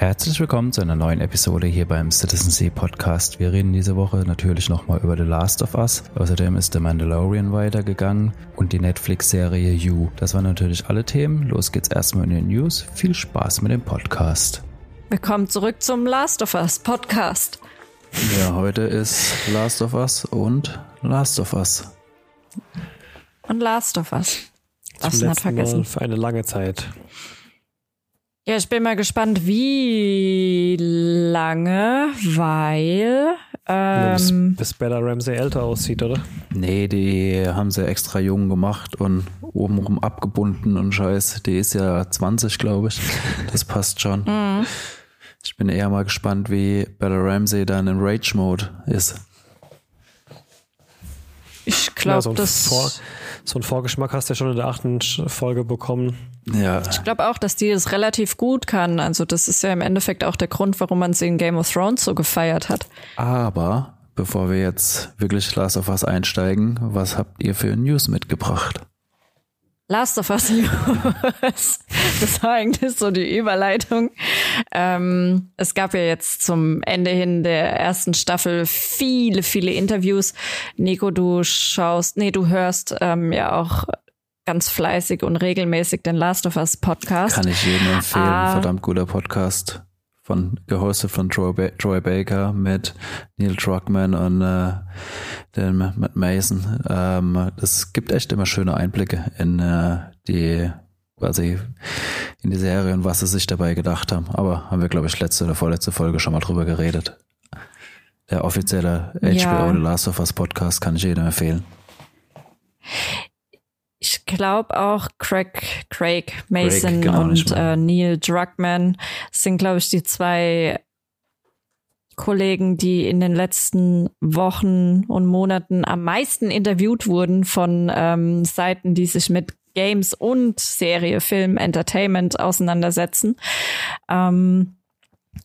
Herzlich willkommen zu einer neuen Episode hier beim Citizen Sea Podcast. Wir reden diese Woche natürlich nochmal über The Last of Us. Außerdem ist The Mandalorian weitergegangen und die Netflix-Serie You. Das waren natürlich alle Themen. Los geht's erstmal in den News. Viel Spaß mit dem Podcast. Willkommen zurück zum Last of Us Podcast. Ja, heute ist Last of Us und Last of Us. Und Last of Us. Das Zum letzten Mal für eine lange Zeit. Ja, ich bin mal gespannt, wie lange, weil ähm, bis, bis Bella Ramsey älter aussieht, oder? Nee, die haben sie extra jung gemacht und obenrum abgebunden und scheiß. Die ist ja 20, glaube ich. Das passt schon. Mhm. Ich bin eher mal gespannt, wie Bella Ramsey dann in Rage-Mode ist. Ich glaube, ja, so das. Vor, so einen Vorgeschmack hast du ja schon in der achten Folge bekommen. Ja. Ich glaube auch, dass die es relativ gut kann. Also, das ist ja im Endeffekt auch der Grund, warum man sie in Game of Thrones so gefeiert hat. Aber bevor wir jetzt wirklich Last of Us einsteigen, was habt ihr für News mitgebracht? Last of Us News. Das war eigentlich so die Überleitung. Ähm, es gab ja jetzt zum Ende hin der ersten Staffel viele, viele Interviews. Nico, du schaust, nee, du hörst ähm, ja auch ganz fleißig und regelmäßig den Last of Us Podcast. Kann ich jedem empfehlen. Ah, Verdammt guter Podcast. Von, gehostet von Troy, ba Troy Baker mit Neil Druckmann und äh, den Matt Mason. Ähm, das gibt echt immer schöne Einblicke in äh, die quasi in die Serie und was sie sich dabei gedacht haben. Aber haben wir, glaube ich, letzte oder vorletzte Folge schon mal drüber geredet. Der offizielle HBO ja. The Last of Us Podcast kann ich jedem empfehlen. Ich glaube auch Craig, Craig Mason Craig, genau, und äh, Neil Druckmann sind, glaube ich, die zwei Kollegen, die in den letzten Wochen und Monaten am meisten interviewt wurden von ähm, Seiten, die sich mit Games und Serie, Film, Entertainment auseinandersetzen. Ähm,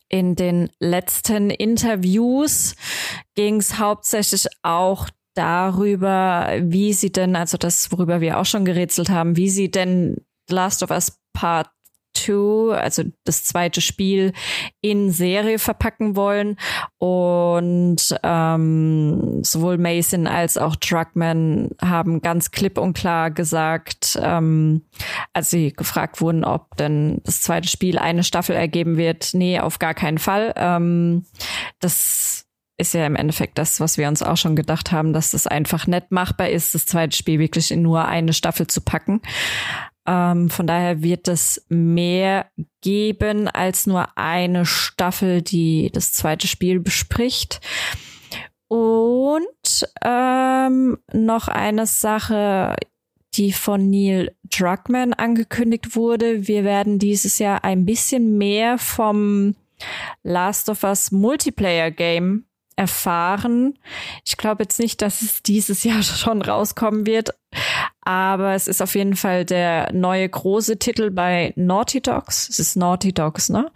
in den letzten Interviews ging es hauptsächlich auch darüber, wie sie denn, also das, worüber wir auch schon gerätselt haben, wie sie denn Last of Us Part 2, also das zweite Spiel, in Serie verpacken wollen. Und ähm, sowohl Mason als auch Druckmann haben ganz klipp und klar gesagt, ähm, als sie gefragt wurden, ob denn das zweite Spiel eine Staffel ergeben wird, nee, auf gar keinen Fall. Ähm, das ist ja im Endeffekt das, was wir uns auch schon gedacht haben, dass es einfach nett machbar ist, das zweite Spiel wirklich in nur eine Staffel zu packen. Ähm, von daher wird es mehr geben als nur eine Staffel, die das zweite Spiel bespricht. Und ähm, noch eine Sache, die von Neil Druckmann angekündigt wurde. Wir werden dieses Jahr ein bisschen mehr vom Last of Us Multiplayer Game erfahren. Ich glaube jetzt nicht, dass es dieses Jahr schon rauskommen wird, aber es ist auf jeden Fall der neue große Titel bei Naughty Dogs. Es ist Naughty Dogs, ne?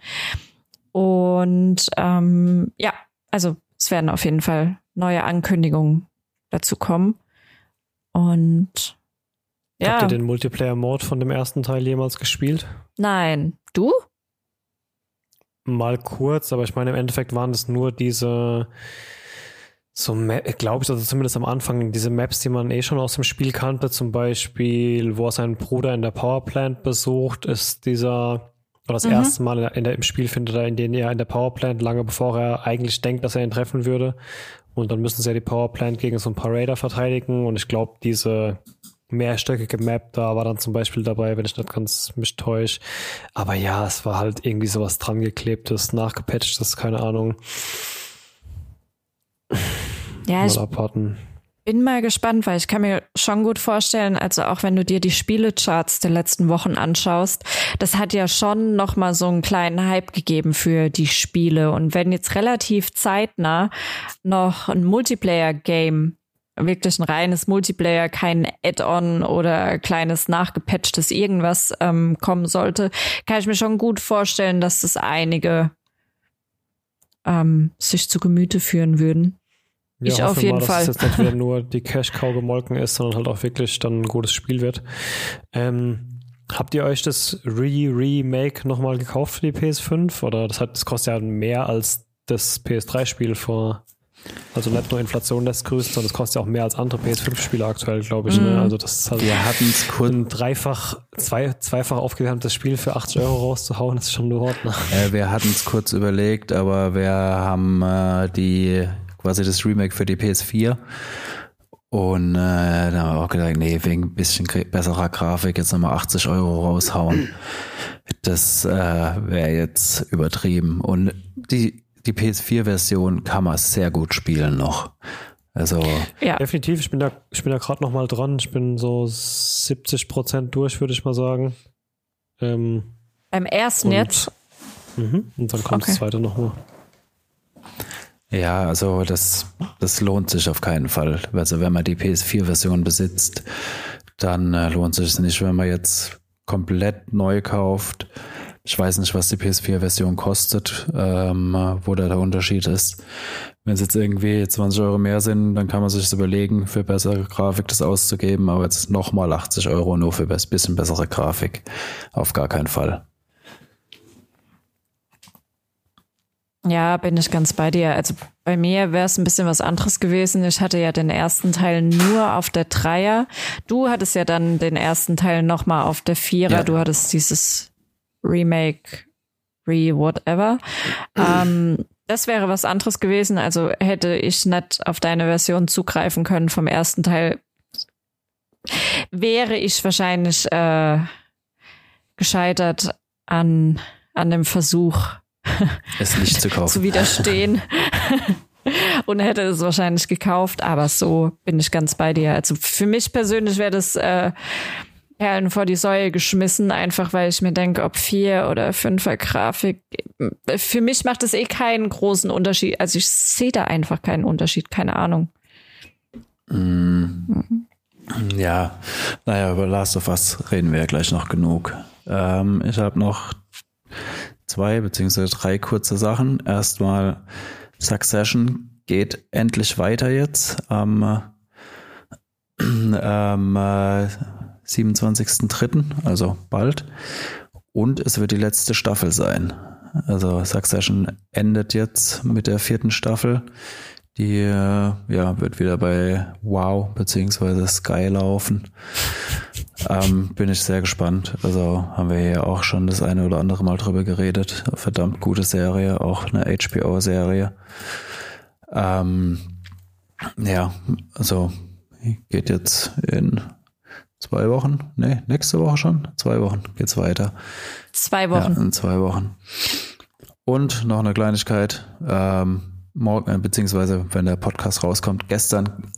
Und ähm, ja, also es werden auf jeden Fall neue Ankündigungen dazu kommen. Und ja. Habt ihr den Multiplayer-Mode von dem ersten Teil jemals gespielt? Nein. Du? Mal kurz, aber ich meine, im Endeffekt waren es nur diese, so, glaube ich, also zumindest am Anfang, diese Maps, die man eh schon aus dem Spiel kannte, zum Beispiel, wo er seinen Bruder in der Powerplant besucht, ist dieser, oder das mhm. erste Mal in der, im Spiel findet er in den er in der Powerplant, lange bevor er eigentlich denkt, dass er ihn treffen würde. Und dann müssen sie ja die Powerplant gegen so ein paar Raider verteidigen. Und ich glaube, diese mehrstöckige Map da war dann zum Beispiel dabei, wenn ich nicht ganz mich täusche. Aber ja, es war halt irgendwie sowas dran geklebtes, nachgepatchtes, keine Ahnung. Ja, mal ich abwarten. bin mal gespannt, weil ich kann mir schon gut vorstellen, also auch wenn du dir die Spielecharts der letzten Wochen anschaust, das hat ja schon noch mal so einen kleinen Hype gegeben für die Spiele und wenn jetzt relativ zeitnah noch ein Multiplayer-Game wirklich ein reines Multiplayer, kein Add-on oder kleines nachgepatchtes irgendwas ähm, kommen sollte, kann ich mir schon gut vorstellen, dass das einige ähm, sich zu Gemüte führen würden. Ja, ich auf jeden mal, Fall. Dass es jetzt nicht wieder nur die Cash-Cow gemolken ist, sondern halt auch wirklich dann ein gutes Spiel wird. Ähm, Habt ihr euch das Re-Remake nochmal gekauft für die PS5? Oder das, hat, das kostet ja mehr als das PS3-Spiel vor. Also nicht nur Inflation lässt grüßen, sondern es kostet ja auch mehr als andere PS5-Spiele aktuell, glaube ich. Ne? Mhm. Ne? Also das ist halt Wir hatten es kurz ein dreifach, zwei, zweifach aufgewärmtes Spiel für 80 Euro rauszuhauen, das ist schon nur Ordner. Äh, wir hatten es kurz überlegt, aber wir haben äh, die quasi das Remake für die PS4 und äh, da haben wir auch gedacht, nee, wegen ein bisschen besserer Grafik jetzt nochmal 80 Euro raushauen. Das äh, wäre jetzt übertrieben. Und die, die PS4-Version kann man sehr gut spielen noch. Also ja. definitiv, ich bin da, ich bin da gerade noch mal dran. Ich bin so 70 Prozent durch, würde ich mal sagen. Ähm, Beim ersten und, jetzt? Mh, und dann kommt okay. das zweite nochmal. Ja, also das, das lohnt sich auf keinen Fall. Also wenn man die PS4-Version besitzt, dann äh, lohnt sich es nicht, wenn man jetzt komplett neu kauft. Ich weiß nicht, was die PS4-Version kostet, ähm, wo da der Unterschied ist. Wenn es jetzt irgendwie 20 Euro mehr sind, dann kann man sich überlegen, für bessere Grafik das auszugeben, aber jetzt nochmal 80 Euro nur für ein bisschen bessere Grafik. Auf gar keinen Fall. Ja, bin ich ganz bei dir. Also bei mir wäre es ein bisschen was anderes gewesen. Ich hatte ja den ersten Teil nur auf der Dreier. Du hattest ja dann den ersten Teil nochmal auf der Vierer. Ja. Du hattest dieses Remake, Re, whatever. ähm, das wäre was anderes gewesen. Also hätte ich nicht auf deine Version zugreifen können vom ersten Teil, wäre ich wahrscheinlich äh, gescheitert an, an dem Versuch, es nicht zu kaufen. zu widerstehen. und hätte es wahrscheinlich gekauft, aber so bin ich ganz bei dir. Also für mich persönlich wäre das äh, Perlen vor die Säule geschmissen, einfach weil ich mir denke, ob vier oder fünfer Grafik, für mich macht es eh keinen großen Unterschied. Also ich sehe da einfach keinen Unterschied, keine Ahnung. Mm. Ja, naja, über Last of Us reden wir ja gleich noch genug. Ähm, ich habe noch zwei beziehungsweise drei kurze Sachen. Erstmal Succession geht endlich weiter jetzt am ähm, äh, 27.03., also bald. Und es wird die letzte Staffel sein. Also Succession endet jetzt mit der vierten Staffel. Die äh, ja, wird wieder bei Wow beziehungsweise Sky laufen. Ähm, bin ich sehr gespannt. Also haben wir ja auch schon das eine oder andere Mal drüber geredet. Verdammt gute Serie, auch eine HBO-Serie. Ähm, ja, also geht jetzt in zwei Wochen. Nee, nächste Woche schon. Zwei Wochen geht's weiter. Zwei Wochen. Ja, in zwei Wochen. Und noch eine Kleinigkeit. Ähm, morgen, äh, beziehungsweise wenn der Podcast rauskommt, gestern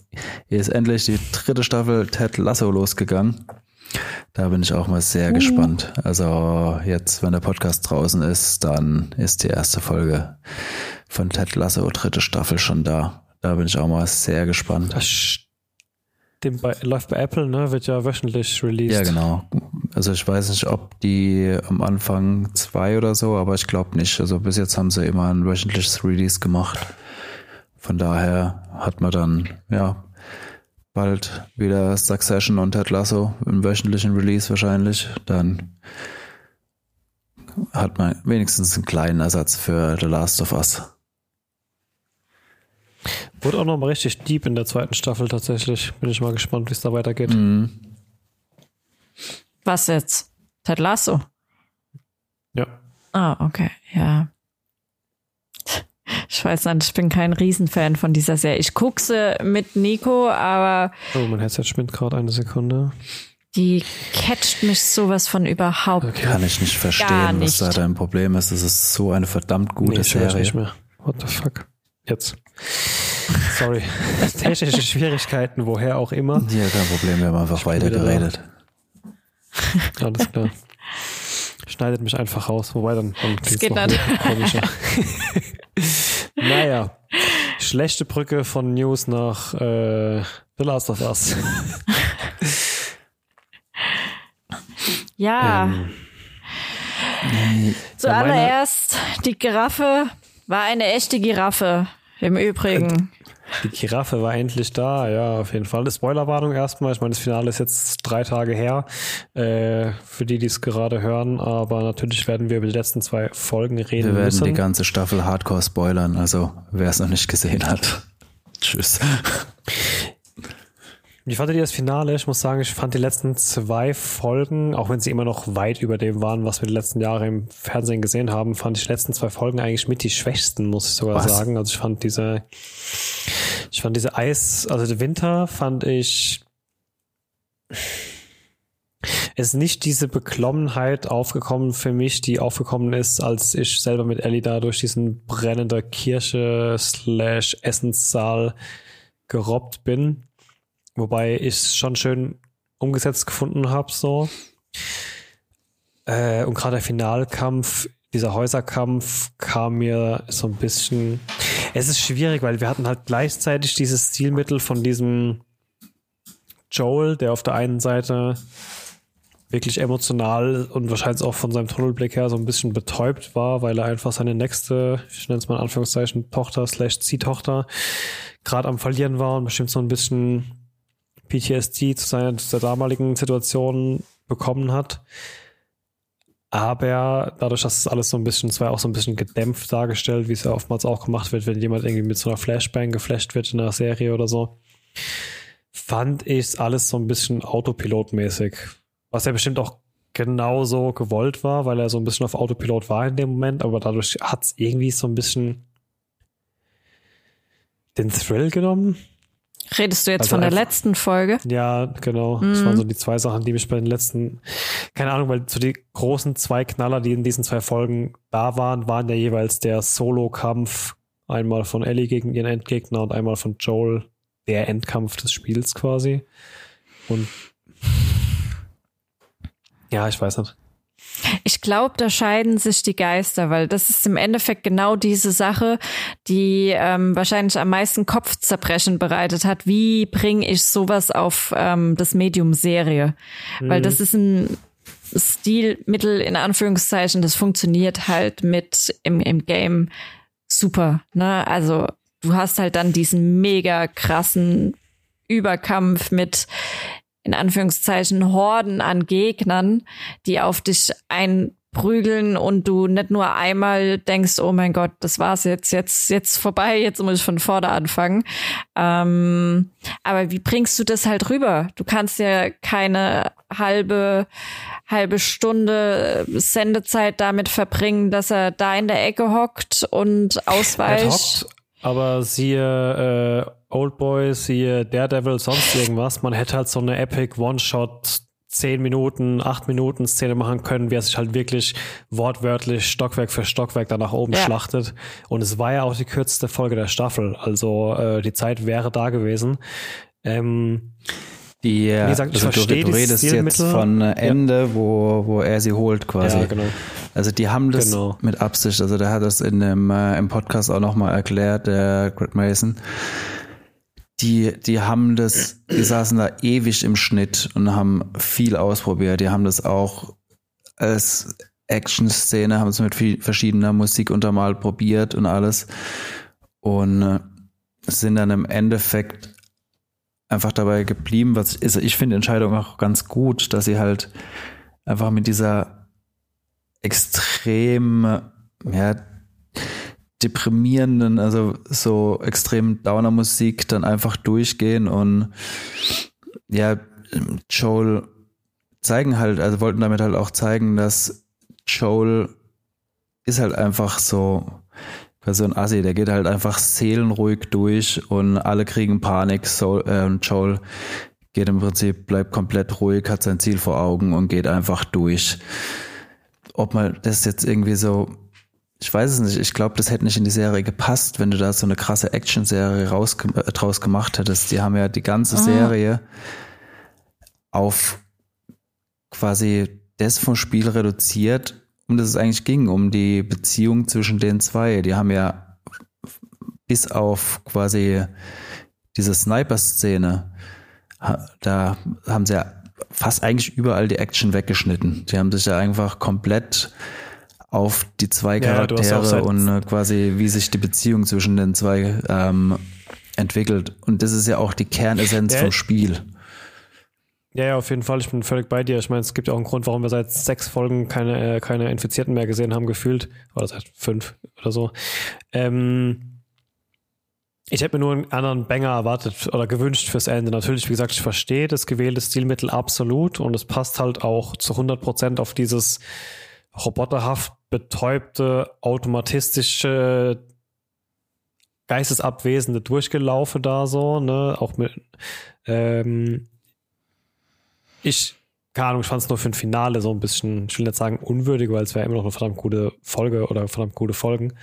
ist endlich die dritte Staffel Ted Lasso losgegangen. Da bin ich auch mal sehr uh. gespannt. Also jetzt, wenn der Podcast draußen ist, dann ist die erste Folge von Ted Lasso, dritte Staffel schon da. Da bin ich auch mal sehr gespannt. Das stimmt, bei, läuft bei Apple, ne? Wird ja wöchentlich released. Ja, genau. Also ich weiß nicht, ob die am Anfang zwei oder so, aber ich glaube nicht. Also bis jetzt haben sie immer ein wöchentliches Release gemacht. Von daher hat man dann, ja, bald wieder Succession und Ted Lasso im wöchentlichen Release wahrscheinlich. Dann hat man wenigstens einen kleinen Ersatz für The Last of Us. Wurde auch noch mal richtig deep in der zweiten Staffel tatsächlich. Bin ich mal gespannt, wie es da weitergeht. Mhm. Was jetzt? Ted Lasso? Ja. Ah, okay, ja. Ich weiß nicht, ich bin kein Riesenfan von dieser Serie. Ich gucke sie mit Nico, aber. Oh, mein Headset spinnt gerade eine Sekunde. Die catcht mich sowas von überhaupt. Okay. Kann ich nicht verstehen, nicht. was da dein Problem ist. Es ist so eine verdammt gute nee, Serie. Nicht mehr. What the fuck? Jetzt. Sorry. Technische Schwierigkeiten, woher auch immer. Ja, kein Problem, wir haben einfach weitergeredet. Alles klar. Schneidet mich einfach raus, wobei dann, dann klingt es geht noch komischer. naja, schlechte Brücke von News nach äh, The Last of Us. ja. Ähm, Zuallererst, die Giraffe war eine echte Giraffe. Im Übrigen. Die Giraffe war endlich da, ja, auf jeden Fall. Eine Spoilerwarnung erstmal. Ich meine, das Finale ist jetzt drei Tage her, äh, für die, die es gerade hören. Aber natürlich werden wir über die letzten zwei Folgen reden Wir werden müssen. die ganze Staffel Hardcore spoilern, also wer es noch nicht gesehen hat. Tschüss. Wie fandet ihr das Finale? Ich muss sagen, ich fand die letzten zwei Folgen, auch wenn sie immer noch weit über dem waren, was wir die letzten Jahre im Fernsehen gesehen haben, fand ich die letzten zwei Folgen eigentlich mit die schwächsten, muss ich sogar was? sagen. Also ich fand diese, ich fand diese Eis, also der Winter fand ich, es ist nicht diese Beklommenheit aufgekommen für mich, die aufgekommen ist, als ich selber mit Ellie da durch diesen brennender Kirche slash Essenssaal gerobbt bin Wobei ich es schon schön umgesetzt gefunden habe, so. Äh, und gerade der Finalkampf, dieser Häuserkampf kam mir so ein bisschen. Es ist schwierig, weil wir hatten halt gleichzeitig dieses Stilmittel von diesem Joel, der auf der einen Seite wirklich emotional und wahrscheinlich auch von seinem Tunnelblick her so ein bisschen betäubt war, weil er einfach seine nächste, ich nenne es mal in Anführungszeichen, Tochter slash Ziehtochter gerade am Verlieren war und bestimmt so ein bisschen PTSD zu seiner zu der damaligen Situation bekommen hat. Aber dadurch, dass es alles so ein bisschen, zwar auch so ein bisschen gedämpft dargestellt, wie es ja oftmals auch gemacht wird, wenn jemand irgendwie mit so einer Flashbang geflasht wird in einer Serie oder so, fand ich es alles so ein bisschen autopilotmäßig. Was ja bestimmt auch genauso gewollt war, weil er so ein bisschen auf Autopilot war in dem Moment, aber dadurch hat es irgendwie so ein bisschen den Thrill genommen. Redest du jetzt also von der letzten Folge? Ja, genau. Mhm. Das waren so die zwei Sachen, die mich bei den letzten, keine Ahnung, weil so die großen zwei Knaller, die in diesen zwei Folgen da waren, waren ja jeweils der Solo-Kampf, einmal von Ellie gegen ihren Endgegner und einmal von Joel, der Endkampf des Spiels quasi. Und ja, ich weiß nicht. Ich glaube, da scheiden sich die Geister, weil das ist im Endeffekt genau diese Sache, die ähm, wahrscheinlich am meisten Kopfzerbrechen bereitet hat. Wie bringe ich sowas auf ähm, das Medium Serie? Mhm. Weil das ist ein Stilmittel in Anführungszeichen, das funktioniert halt mit im, im Game super. Ne? Also du hast halt dann diesen mega krassen Überkampf mit in Anführungszeichen Horden an Gegnern, die auf dich einprügeln und du nicht nur einmal denkst, oh mein Gott, das war's jetzt, jetzt, jetzt vorbei, jetzt muss ich von vorne anfangen. Ähm, aber wie bringst du das halt rüber? Du kannst ja keine halbe, halbe Stunde Sendezeit damit verbringen, dass er da in der Ecke hockt und ausweicht. Aber siehe äh, Old Boy, siehe Daredevil, sonst irgendwas. Man hätte halt so eine Epic One-Shot 10 Minuten, 8 Minuten Szene machen können, wie er sich halt wirklich wortwörtlich Stockwerk für Stockwerk da nach oben ja. schlachtet. Und es war ja auch die kürzeste Folge der Staffel. Also äh, die Zeit wäre da gewesen. Ähm, die, wie gesagt, also du, du redest jetzt von Ende, ja. wo, wo er sie holt quasi. Ja, genau. Also die haben das genau. mit Absicht, also der hat das in dem, äh, im Podcast auch nochmal erklärt, der Greg Mason. Die, die haben das, die saßen da ewig im Schnitt und haben viel ausprobiert. Die haben das auch als Action-Szene, haben es mit viel verschiedener Musik untermalt probiert und alles. Und äh, sind dann im Endeffekt einfach dabei geblieben, was ist, ich finde Entscheidung auch ganz gut, dass sie halt einfach mit dieser extrem, ja, deprimierenden, also so extrem Downer-Musik dann einfach durchgehen und ja, Joel zeigen halt, also wollten damit halt auch zeigen, dass Joel ist halt einfach so, so ein Assi, der geht halt einfach seelenruhig durch und alle kriegen Panik. So, äh, Joel geht im Prinzip, bleibt komplett ruhig, hat sein Ziel vor Augen und geht einfach durch ob man das jetzt irgendwie so, ich weiß es nicht, ich glaube, das hätte nicht in die Serie gepasst, wenn du da so eine krasse Action-Serie raus, äh, draus gemacht hättest. Die haben ja die ganze ah. Serie auf quasi das vom Spiel reduziert, um das es eigentlich ging, um die Beziehung zwischen den zwei. Die haben ja bis auf quasi diese Sniper-Szene, da haben sie ja fast eigentlich überall die Action weggeschnitten. Die haben sich ja einfach komplett auf die zwei Charaktere ja, und äh, quasi wie sich die Beziehung zwischen den zwei ähm, entwickelt. Und das ist ja auch die Kernessenz ja. vom Spiel. Ja, ja, auf jeden Fall. Ich bin völlig bei dir. Ich meine, es gibt ja auch einen Grund, warum wir seit sechs Folgen keine, äh, keine Infizierten mehr gesehen haben, gefühlt. Oder seit fünf oder so. Ähm, ich hätte mir nur einen anderen Banger erwartet oder gewünscht fürs Ende. Natürlich, wie gesagt, ich verstehe das gewählte Stilmittel absolut und es passt halt auch zu 100 Prozent auf dieses roboterhaft betäubte, automatistische, geistesabwesende Durchgelaufe da so, ne, auch mit, ähm, ich, keine Ahnung, ich fand es nur für ein Finale so ein bisschen, ich will nicht sagen unwürdig, weil es wäre immer noch eine verdammt gute Folge oder verdammt gute Folgen.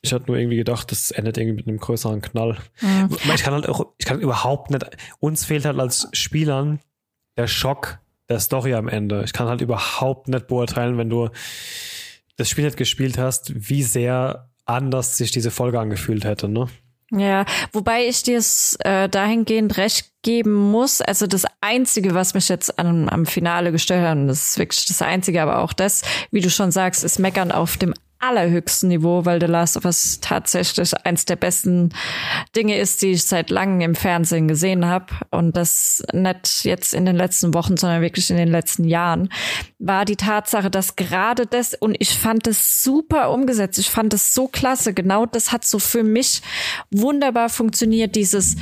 Ich hatte nur irgendwie gedacht, das endet irgendwie mit einem größeren Knall. Mhm. Ich kann halt auch, ich kann überhaupt nicht, uns fehlt halt als Spielern der Schock der Story am Ende. Ich kann halt überhaupt nicht beurteilen, wenn du das Spiel nicht gespielt hast, wie sehr anders sich diese Folge angefühlt hätte, ne? Ja, wobei ich dir es äh, dahingehend recht geben muss. Also das Einzige, was mich jetzt an, am Finale gestört hat, und das ist wirklich das Einzige, aber auch das, wie du schon sagst, ist Meckern auf dem allerhöchsten Niveau, weil The Last of Us tatsächlich eins der besten Dinge ist, die ich seit langem im Fernsehen gesehen habe. Und das nicht jetzt in den letzten Wochen, sondern wirklich in den letzten Jahren, war die Tatsache, dass gerade das, und ich fand es super umgesetzt, ich fand es so klasse, genau das hat so für mich wunderbar funktioniert, dieses,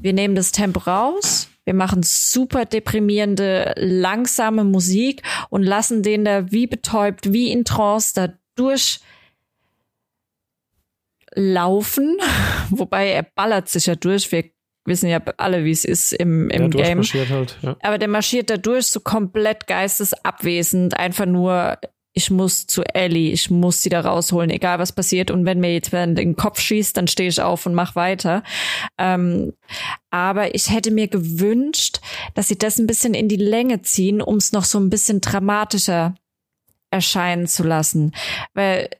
wir nehmen das Tempo raus, wir machen super deprimierende, langsame Musik und lassen den da wie betäubt, wie in Trance da durchlaufen, wobei er ballert sich ja durch. Wir wissen ja alle, wie es ist im, im ja, Game. Halt, ja. Aber der marschiert da durch so komplett geistesabwesend, einfach nur ich muss zu Ellie, ich muss sie da rausholen, egal was passiert. Und wenn mir jetzt in den Kopf schießt, dann stehe ich auf und mach weiter. Ähm, aber ich hätte mir gewünscht, dass sie das ein bisschen in die Länge ziehen, um es noch so ein bisschen dramatischer erscheinen zu lassen. Weil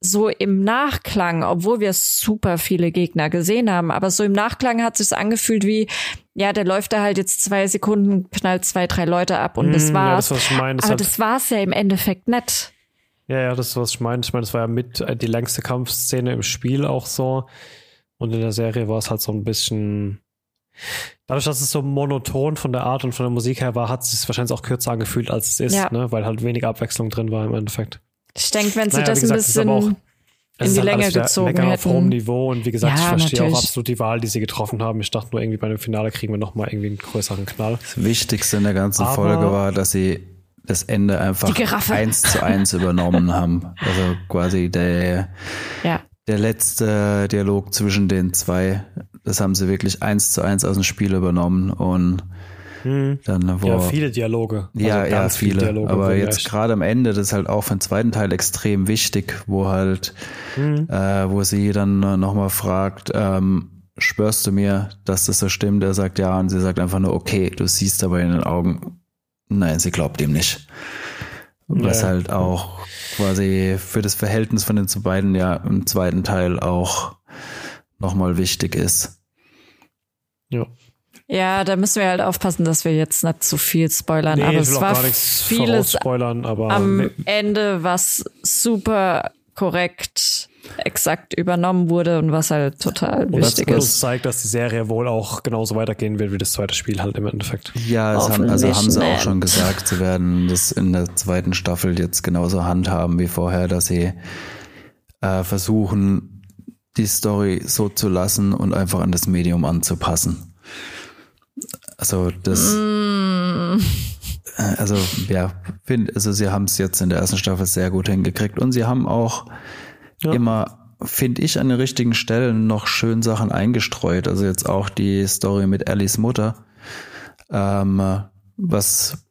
so im Nachklang, obwohl wir super viele Gegner gesehen haben, aber so im Nachklang hat es sich angefühlt wie, ja, der läuft da halt jetzt zwei Sekunden, knallt zwei, drei Leute ab und mm, das war's. Ja, das, ich meine, das aber das war's ja im Endeffekt nicht. Ja, ja, das ist, was ich meine. Ich meine, das war ja mit äh, die längste Kampfszene im Spiel auch so. Und in der Serie war es halt so ein bisschen, Dadurch, dass es so monoton von der Art und von der Musik her war, hat es sich wahrscheinlich auch kürzer angefühlt, als es ist, ja. ne? weil halt wenig Abwechslung drin war im Endeffekt. Ich denke, wenn sie naja, das gesagt, ein bisschen auch, in die halt Länge gezogen hätten. auf hohem Niveau und wie gesagt, ja, ich verstehe natürlich. auch absolut die Wahl, die sie getroffen haben. Ich dachte nur irgendwie bei dem Finale kriegen wir nochmal irgendwie einen größeren Knall. Das Wichtigste in der ganzen Aber Folge war, dass sie das Ende einfach eins zu eins übernommen haben. Also quasi der, ja. der letzte Dialog zwischen den zwei das haben sie wirklich eins zu eins aus dem Spiel übernommen und hm. dann wo, ja viele Dialoge. Also ja, ja, viele. Dialoge aber jetzt gerade am Ende, das ist halt auch für den zweiten Teil extrem wichtig, wo halt, hm. äh, wo sie dann nochmal fragt, ähm, schwörst du mir, dass das so stimmt? Er sagt ja und sie sagt einfach nur, okay, du siehst aber in den Augen, nein, sie glaubt ihm nicht. Was ja. halt auch quasi für das Verhältnis von den beiden ja im zweiten Teil auch nochmal wichtig ist. Ja. Ja, da müssen wir halt aufpassen, dass wir jetzt nicht zu viel spoilern. Nee, aber es war vieles aber am Ende, was super korrekt exakt übernommen wurde und was halt total und wichtig das, ist. Das zeigt, dass die Serie wohl auch genauso weitergehen wird wie das zweite Spiel halt im Endeffekt. Ja, haben, also haben sie auch schon gesagt, sie werden das in der zweiten Staffel jetzt genauso handhaben wie vorher, dass sie äh, versuchen, die Story so zu lassen und einfach an das Medium anzupassen. Also das. Mm. Also ja, find, also sie haben es jetzt in der ersten Staffel sehr gut hingekriegt und sie haben auch ja. immer, finde ich, an den richtigen Stellen noch schön Sachen eingestreut. Also jetzt auch die Story mit Ellies Mutter, ähm, was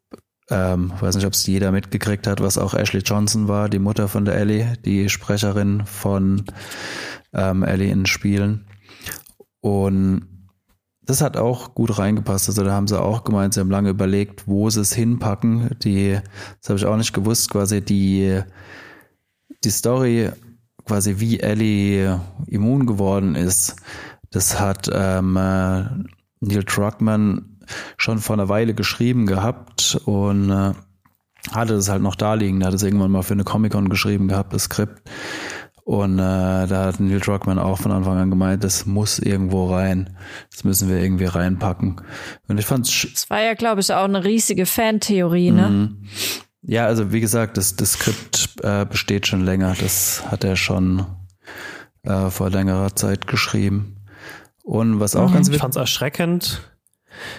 ähm, weiß nicht, ob es jeder mitgekriegt hat, was auch Ashley Johnson war, die Mutter von der Ellie, die Sprecherin von ähm, Ellie in Spielen. Und das hat auch gut reingepasst. Also da haben sie auch gemeint, sie haben lange überlegt, wo sie es hinpacken. Die, das habe ich auch nicht gewusst, quasi die, die Story, quasi wie Ellie immun geworden ist, das hat ähm, äh, Neil Druckmann schon vor einer Weile geschrieben gehabt und äh, hatte das halt noch da liegen. Da hat es irgendwann mal für eine Comic-Con geschrieben gehabt, das Skript. Und äh, da hat Neil Druckmann auch von Anfang an gemeint, das muss irgendwo rein. Das müssen wir irgendwie reinpacken. Und ich fand es war ja, glaube ich, auch eine riesige Fantheorie, ne? Mhm. Ja, also wie gesagt, das, das Skript äh, besteht schon länger. Das hat er schon äh, vor längerer Zeit geschrieben. Und was auch mhm. ganz Ich fand es erschreckend.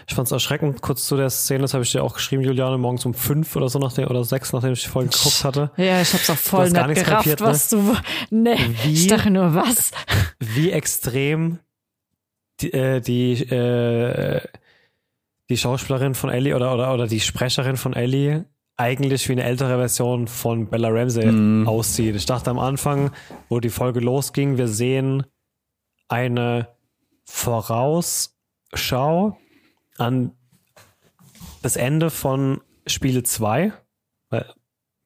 Ich fand es erschreckend, kurz zu der Szene, das habe ich dir auch geschrieben, Juliane, morgens um fünf oder so nachdem, oder sechs, nachdem ich die Folge geguckt hatte. Ja, ich hab's auch voll nicht gerafft, kapiert, ne? was ne? du, nee, wie, ich dachte nur, was? Wie extrem die, äh, die, äh, die Schauspielerin von Ellie oder, oder, oder die Sprecherin von Ellie eigentlich wie eine ältere Version von Bella Ramsey mm. aussieht. Ich dachte am Anfang, wo die Folge losging, wir sehen eine Vorausschau an das Ende von Spiele 2, weil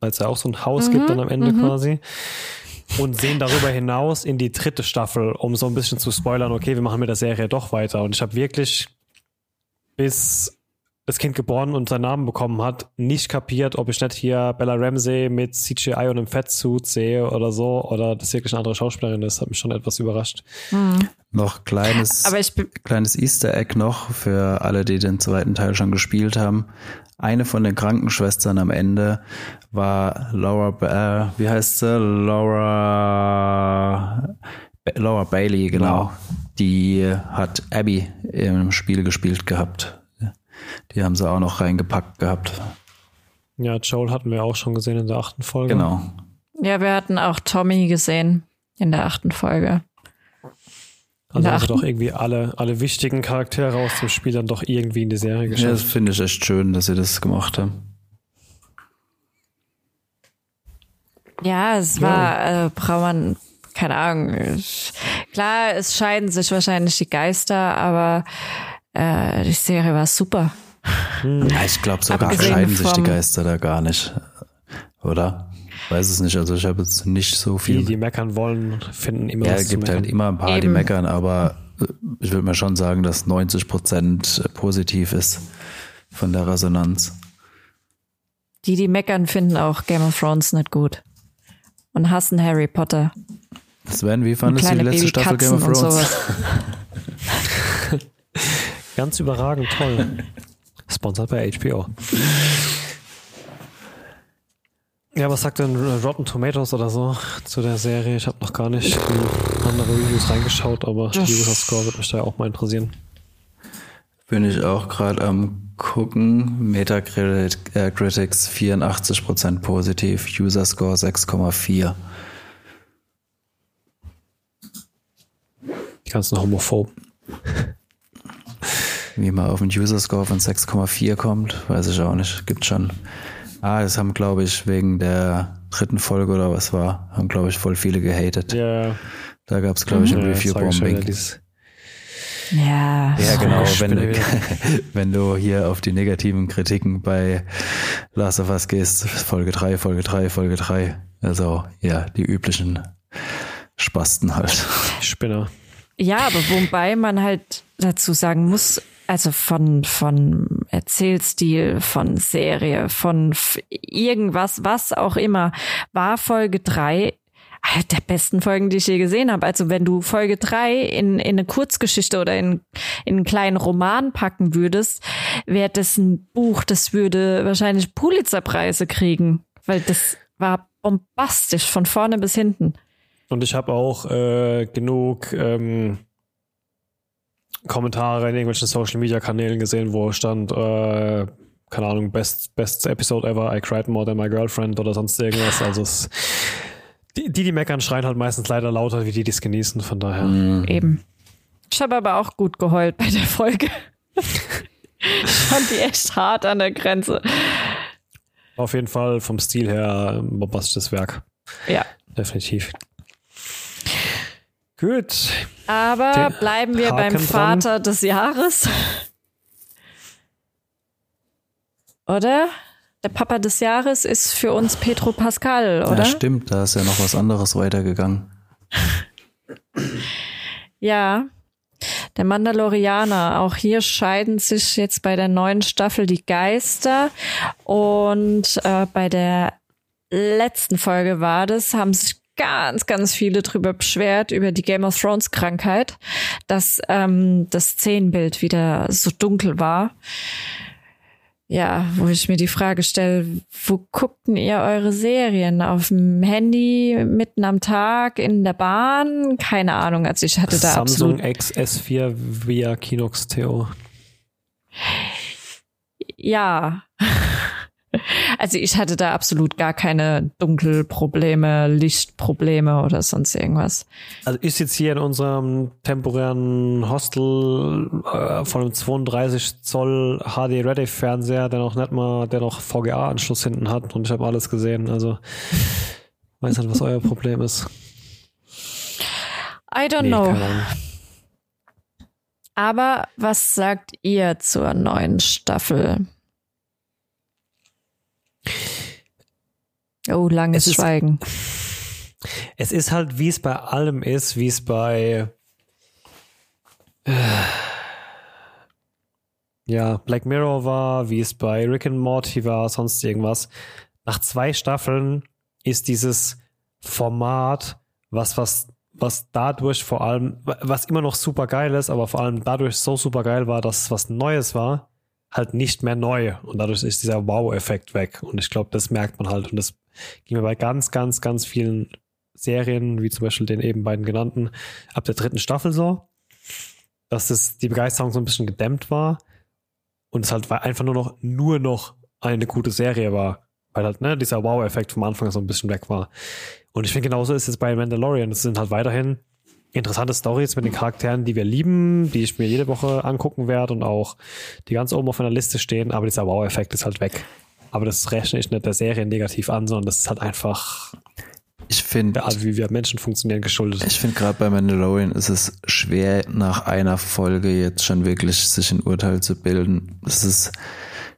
es ja auch so ein Haus mhm, gibt dann am Ende mhm. quasi. Und sehen darüber hinaus in die dritte Staffel, um so ein bisschen zu spoilern, okay, wir machen mit der Serie doch weiter. Und ich habe wirklich bis das Kind geboren und seinen Namen bekommen hat, nicht kapiert, ob ich nicht hier Bella Ramsey mit CGI und einem Fettsuit sehe oder so, oder das wirklich eine andere Schauspielerin ist, hat mich schon etwas überrascht. Mhm. Noch kleines, kleines Easter Egg noch für alle, die den zweiten Teil schon gespielt haben. Eine von den Krankenschwestern am Ende war Laura, äh, wie heißt sie? Laura, Laura Bailey, genau. Wow. Die hat Abby im Spiel gespielt gehabt. Die haben sie auch noch reingepackt gehabt. Ja, Joel hatten wir auch schon gesehen in der achten Folge. Genau. Ja, wir hatten auch Tommy gesehen in der achten Folge. Also haben sie doch irgendwie alle, alle wichtigen Charaktere aus dem Spiel dann doch irgendwie in die Serie geschafft. Ja, das finde ich echt schön, dass sie das gemacht haben. Ja, es war, ja. äh, braucht man, keine Ahnung. Klar, es scheiden sich wahrscheinlich die Geister, aber äh, die Serie war super. Hm. Ja, ich glaube sogar scheiden sich die Geister da gar nicht. Oder? Weiß es nicht. Also ich habe jetzt nicht so viel. Die, die meckern wollen, finden immer Ja, es gibt halt immer ein paar, Eben. die meckern, aber äh, ich würde mal schon sagen, dass 90 Prozent positiv ist von der Resonanz. Die, die meckern, finden auch Game of Thrones nicht gut. Und hassen Harry Potter. Sven, wie fandest du die letzte Staffel Game of Thrones? Ganz überragend toll. Sponsored bei HBO. Ja, was sagt denn Rotten Tomatoes oder so zu der Serie? Ich habe noch gar nicht in andere Reviews reingeschaut, aber die User Score wird mich da auch mal interessieren. Bin ich auch gerade am gucken. Metacritics äh, 84% positiv, User Score 6,4. Die ganzen Homophoben. Wie man auf einen User Score von 6,4 kommt, weiß ich auch nicht. Gibt schon. Ah, das haben, glaube ich, wegen der dritten Folge oder was war, haben, glaube ich, voll viele gehatet. Ja. Da gab es, glaube ich, ein ja, Review-Bombing. Ja, ja genau. Wenn du, wenn du hier auf die negativen Kritiken bei Last of Us gehst, Folge 3, Folge 3, Folge 3. Also, ja, die üblichen Spasten halt. Spinner. Ja, aber wobei man halt dazu sagen muss, also von, von Erzählstil, von Serie, von irgendwas, was auch immer, war Folge drei der besten Folgen, die ich je gesehen habe. Also wenn du Folge drei in, in eine Kurzgeschichte oder in, in einen kleinen Roman packen würdest, wäre das ein Buch, das würde wahrscheinlich Pulitzerpreise kriegen, weil das war bombastisch von vorne bis hinten. Und ich habe auch äh, genug ähm, Kommentare in irgendwelchen Social Media Kanälen gesehen, wo stand, äh, keine Ahnung, best, best episode ever, I cried more than my girlfriend oder sonst irgendwas. Also es, die, die, die meckern, schreien halt meistens leider lauter, wie die, die es genießen, von daher. Mhm. Eben. Ich habe aber auch gut geheult bei der Folge. ich fand die echt hart an der Grenze. Auf jeden Fall vom Stil her ein bombastisches Werk. Ja. Definitiv. Gut. Aber Den bleiben wir Haken beim Vater dran. des Jahres. Oder? Der Papa des Jahres ist für uns Petro Pascal, oder? Ja, stimmt, da ist ja noch was anderes weitergegangen. ja. Der Mandalorianer, auch hier scheiden sich jetzt bei der neuen Staffel die Geister und äh, bei der letzten Folge war das, haben sich ganz, ganz viele drüber beschwert, über die Game of Thrones Krankheit, dass ähm, das Szenenbild wieder so dunkel war. Ja, wo ich mir die Frage stelle, wo guckten ihr eure Serien? Auf dem Handy, mitten am Tag, in der Bahn? Keine Ahnung. Also ich hatte da Samsung XS4 via Kinox TO. Ja. Also ich hatte da absolut gar keine Dunkelprobleme, Lichtprobleme oder sonst irgendwas. Also ich sitze hier in unserem temporären Hostel äh, von einem 32 Zoll HD Ready Fernseher, der noch nicht mal, der noch VGA-Anschluss hinten hat und ich habe alles gesehen. Also weiß nicht, was euer Problem ist. I don't nee, know. Aber was sagt ihr zur neuen Staffel? Oh, langes es Schweigen. es ist halt, wie es bei allem ist, wie es bei äh, ja, Black Mirror war, wie es bei Rick and Morty war, sonst irgendwas. Nach zwei Staffeln ist dieses Format, was, was, was dadurch vor allem, was immer noch super geil ist, aber vor allem dadurch so super geil war, dass es was Neues war, halt nicht mehr neu. Und dadurch ist dieser Wow-Effekt weg. Und ich glaube, das merkt man halt. Und das ging mir bei ganz, ganz, ganz vielen Serien, wie zum Beispiel den eben beiden genannten, ab der dritten Staffel so, dass das, die Begeisterung so ein bisschen gedämmt war und es halt einfach nur noch, nur noch eine gute Serie war. Weil halt, ne, dieser Wow-Effekt vom Anfang so ein bisschen weg war. Und ich finde, genauso ist es bei Mandalorian. Es sind halt weiterhin interessante Stories mit den Charakteren, die wir lieben, die ich mir jede Woche angucken werde und auch die ganz oben auf meiner Liste stehen, aber dieser Wow-Effekt ist halt weg. Aber das rechne ich nicht der Serie negativ an, sondern das ist halt einfach ich finde, also wie wir Menschen funktionieren, geschuldet. Ich finde gerade bei Mandalorian ist es schwer, nach einer Folge jetzt schon wirklich sich ein Urteil zu bilden. Es ist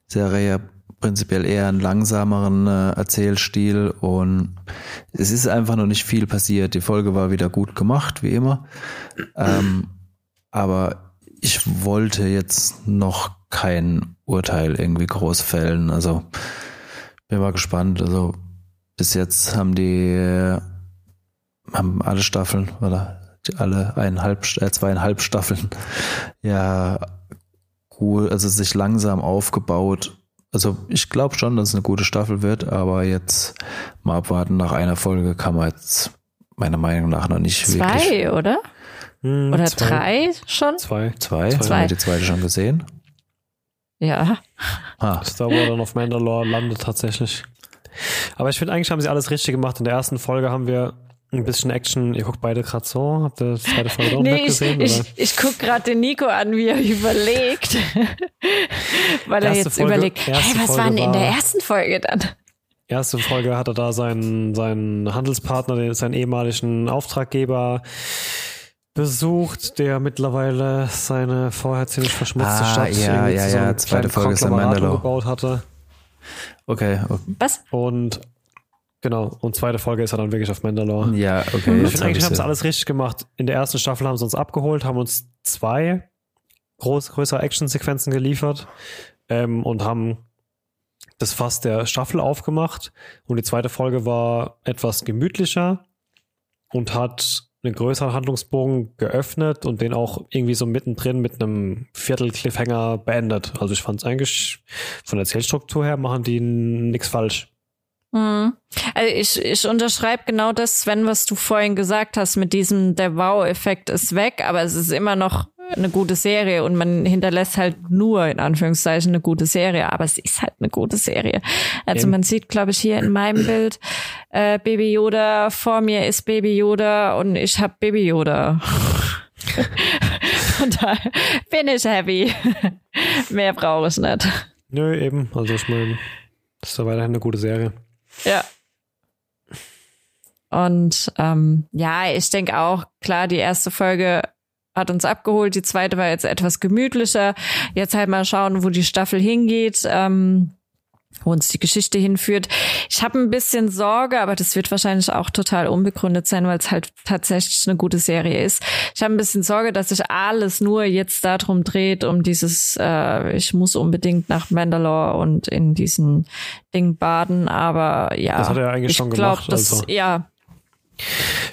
Serie prinzipiell eher einen langsameren äh, Erzählstil und es ist einfach noch nicht viel passiert. Die Folge war wieder gut gemacht, wie immer. Ähm, aber ich wollte jetzt noch kein Urteil irgendwie groß fällen. Also bin mal gespannt. Also bis jetzt haben die äh, haben alle Staffeln oder alle eineinhalb, äh, zweieinhalb Staffeln ja gut, also sich langsam aufgebaut. Also ich glaube schon, dass es eine gute Staffel wird, aber jetzt mal abwarten. Nach einer Folge kann man jetzt meiner Meinung nach noch nicht Zwei, wirklich. Zwei, oder? Hm, oder zwei. drei schon? Zwei. Zwei? Zwei. Haben wir die zweite schon gesehen? Ja. Ah. Star Wars dann auf Mandalore landet tatsächlich. Aber ich finde, eigentlich haben sie alles richtig gemacht. In der ersten Folge haben wir ein bisschen Action. Ihr guckt beide gerade so. Habt ihr die zweite Folge auch nee, gesehen? Ich, ich, ich gucke gerade den Nico an, wie er überlegt. Weil er jetzt Folge, überlegt, hey, was Folge war denn in der ersten Folge dann? Erste Folge hat er da seinen, seinen Handelspartner, seinen ehemaligen Auftraggeber besucht, der mittlerweile seine vorher ziemlich verschmutzte ah, Stadt ja, ja, ja, ja. zweite Folge ist gebaut hatte. Okay, okay. Was? Und genau, und zweite Folge ist er dann wirklich auf Mandalore. Ja, okay. Ich finde eigentlich haben sie alles richtig gemacht. In der ersten Staffel haben sie uns abgeholt, haben uns zwei groß, größere Actionsequenzen geliefert ähm, und haben das Fass der Staffel aufgemacht. Und die zweite Folge war etwas gemütlicher und hat einen größeren Handlungsbogen geöffnet und den auch irgendwie so mittendrin mit einem Viertel-Cliffhanger beendet. Also ich fand es eigentlich von der Erzählstruktur her machen die nichts falsch. Mhm. Also ich, ich unterschreibe genau das, Sven, was du vorhin gesagt hast, mit diesem der Wow-Effekt ist weg, aber es ist immer noch eine gute Serie und man hinterlässt halt nur in Anführungszeichen eine gute Serie, aber es ist halt eine gute Serie. Also man sieht, glaube ich, hier in meinem Bild äh, Baby Yoda, vor mir ist Baby Yoda und ich habe Baby Yoda. Von daher bin ich happy. Mehr brauche ich nicht. Nö, eben. Also ich meine, das ist ja weiterhin eine gute Serie. Ja. Und ähm, ja, ich denke auch, klar, die erste Folge hat uns abgeholt. Die zweite war jetzt etwas gemütlicher. Jetzt halt mal schauen, wo die Staffel hingeht. Ähm, wo uns die Geschichte hinführt. Ich habe ein bisschen Sorge, aber das wird wahrscheinlich auch total unbegründet sein, weil es halt tatsächlich eine gute Serie ist. Ich habe ein bisschen Sorge, dass sich alles nur jetzt darum dreht, um dieses, äh, ich muss unbedingt nach Mandalore und in diesen Ding baden, aber ja. Das hat er eigentlich ich schon glaub, gemacht. Das, also. Ja,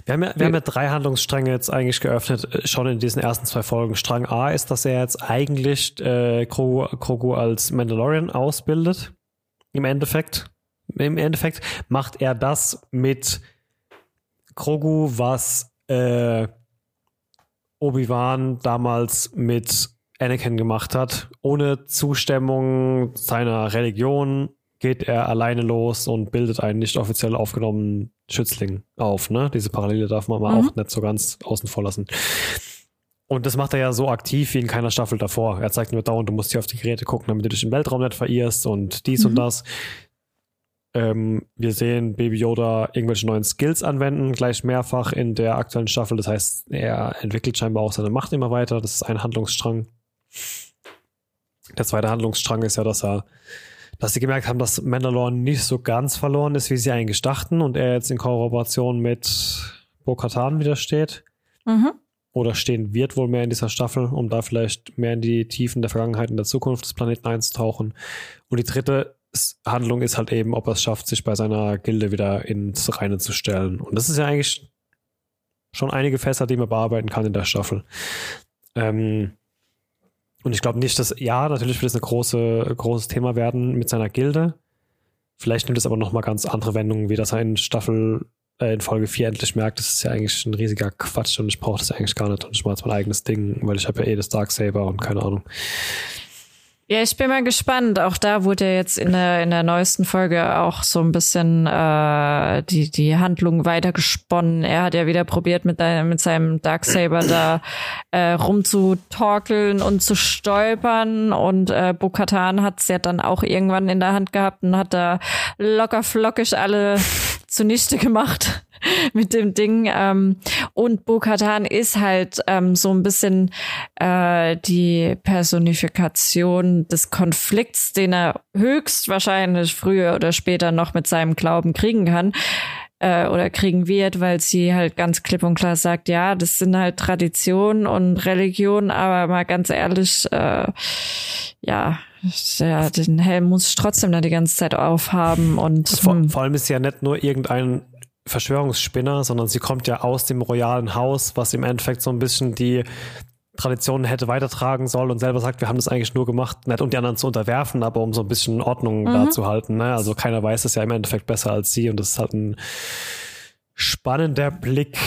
Wir haben, ja, wir haben ja drei Handlungsstränge jetzt eigentlich geöffnet, äh, schon in diesen ersten zwei Folgen. Strang A ist, dass er jetzt eigentlich äh, Krogu, Krogu als Mandalorian ausbildet. Im Endeffekt. Im Endeffekt macht er das mit Krogu, was äh, Obi-Wan damals mit Anakin gemacht hat. Ohne Zustimmung seiner Religion geht er alleine los und bildet einen nicht offiziell aufgenommenen Schützling auf. Ne? Diese Parallele darf man mal mhm. auch nicht so ganz außen vor lassen. Und das macht er ja so aktiv wie in keiner Staffel davor. Er zeigt nur dauernd, du musst hier auf die Geräte gucken, damit du dich im Weltraum nicht verirrst und dies mhm. und das. Ähm, wir sehen Baby Yoda irgendwelche neuen Skills anwenden, gleich mehrfach in der aktuellen Staffel. Das heißt, er entwickelt scheinbar auch seine Macht immer weiter. Das ist ein Handlungsstrang. Der zweite Handlungsstrang ist ja, dass er, dass sie gemerkt haben, dass Mandalore nicht so ganz verloren ist, wie sie eigentlich dachten und er jetzt in Kooperation mit Bo-Katan wieder steht. Mhm. Oder stehen wird wohl mehr in dieser Staffel, um da vielleicht mehr in die Tiefen der Vergangenheit und der Zukunft des Planeten einzutauchen. Und die dritte Handlung ist halt eben, ob er es schafft, sich bei seiner Gilde wieder ins Reine zu stellen. Und das ist ja eigentlich schon einige Fässer, die man bearbeiten kann in der Staffel. Ähm, und ich glaube nicht, dass, ja, natürlich wird es ein große, großes Thema werden mit seiner Gilde. Vielleicht nimmt es aber nochmal ganz andere Wendungen, wie das er in Staffel, in Folge 4 endlich merkt, das ist ja eigentlich ein riesiger Quatsch und ich brauche das eigentlich gar nicht und ich mache jetzt mein eigenes Ding, weil ich habe ja eh das Darksaber und keine Ahnung. Ja, ich bin mal gespannt. Auch da wurde ja jetzt in der, in der neuesten Folge auch so ein bisschen äh, die, die Handlung weitergesponnen. Er hat ja wieder probiert, mit, mit seinem Darksaber da äh, rumzutorkeln und zu stolpern. Und äh, Bokatan hat es ja dann auch irgendwann in der Hand gehabt und hat da locker flockig alle zunichte gemacht. mit dem Ding. Ähm, und Bo-Katan ist halt ähm, so ein bisschen äh, die Personifikation des Konflikts, den er höchstwahrscheinlich früher oder später noch mit seinem Glauben kriegen kann äh, oder kriegen wird, weil sie halt ganz klipp und klar sagt, ja, das sind halt Traditionen und Religion, aber mal ganz ehrlich, äh, ja, ja, den Helm muss ich trotzdem da die ganze Zeit aufhaben und vor, hm. vor allem ist ja nicht nur irgendein Verschwörungsspinner, sondern sie kommt ja aus dem royalen Haus, was im Endeffekt so ein bisschen die Traditionen hätte weitertragen sollen und selber sagt, wir haben das eigentlich nur gemacht, nicht um die anderen zu unterwerfen, aber um so ein bisschen Ordnung mhm. da zu halten. Ne? Also keiner weiß es ja im Endeffekt besser als sie und das ist halt ein spannender Blick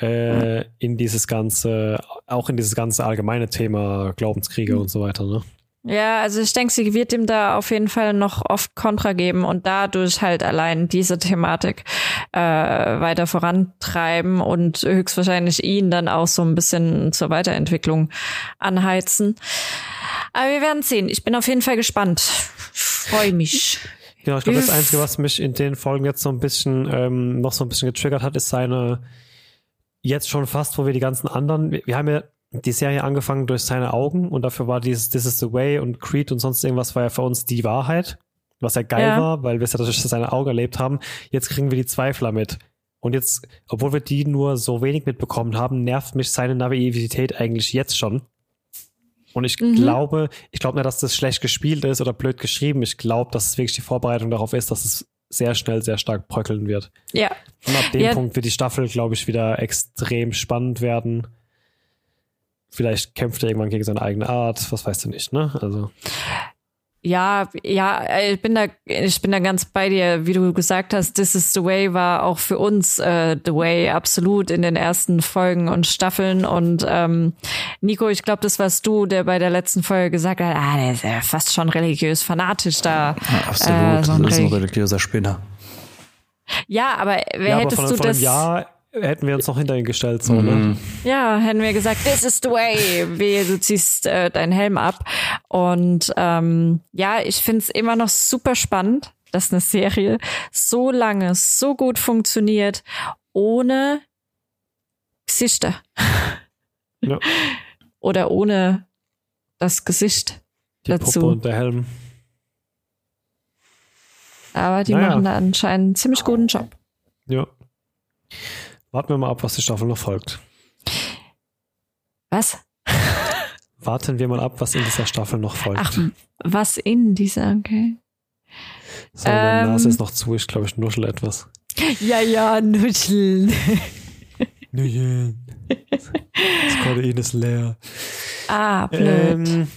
äh, in dieses ganze, auch in dieses ganze allgemeine Thema Glaubenskriege mhm. und so weiter. Ne? Ja, also ich denke, sie wird ihm da auf jeden Fall noch oft Kontra geben und dadurch halt allein diese Thematik äh, weiter vorantreiben und höchstwahrscheinlich ihn dann auch so ein bisschen zur Weiterentwicklung anheizen. Aber wir werden sehen. Ich bin auf jeden Fall gespannt. Freue mich. Genau, ich glaube, das Einzige, was mich in den Folgen jetzt so ein bisschen ähm, noch so ein bisschen getriggert hat, ist seine jetzt schon fast, wo wir die ganzen anderen, wir haben ja die Serie angefangen durch seine Augen und dafür war dieses This is the Way und Creed und sonst irgendwas war ja für uns die Wahrheit, was ja geil ja. war, weil wir es ja durch seine Augen erlebt haben. Jetzt kriegen wir die Zweifler mit. Und jetzt, obwohl wir die nur so wenig mitbekommen haben, nervt mich seine Naivität eigentlich jetzt schon. Und ich mhm. glaube, ich glaube nicht, dass das schlecht gespielt ist oder blöd geschrieben. Ich glaube, dass es wirklich die Vorbereitung darauf ist, dass es sehr schnell, sehr stark bröckeln wird. Ja. Und ab dem ja. Punkt wird die Staffel, glaube ich, wieder extrem spannend werden. Vielleicht kämpft er irgendwann gegen seine eigene Art, was weißt du nicht, ne? Also. Ja, ja, ich bin da, ich bin da ganz bei dir, wie du gesagt hast, This is the Way war auch für uns äh, the Way absolut in den ersten Folgen und Staffeln. Und ähm, Nico, ich glaube, das warst du, der bei der letzten Folge gesagt hat, ah, der ist ja fast schon religiös fanatisch da. Ja, absolut, äh, so ein das ist ein religiöser Spinner. Ja, aber wer ja, hättest aber von, du das? Jahr hätten wir uns noch hinter ihn gestellt, so, ne? mhm. ne? Ja, hätten wir gesagt, this is the way, wie du ziehst äh, deinen Helm ab. Und ähm, ja, ich find's immer noch super spannend, dass eine Serie so lange, so gut funktioniert, ohne Gesichter. Ja. Oder ohne das Gesicht die dazu. Puppe und der Helm. Aber die naja. machen da anscheinend einen ziemlich guten Job. Ja. Warten wir mal ab, was die Staffel noch folgt. Was? Warten wir mal ab, was in dieser Staffel noch folgt. Ach, was in dieser, okay. So, meine ähm, Nase ist noch zu, ich glaube, ich nuschel etwas. Ja, ja, nuscheln. Nuscheln. Das Kodein ist leer. Ah, blöd. Ähm,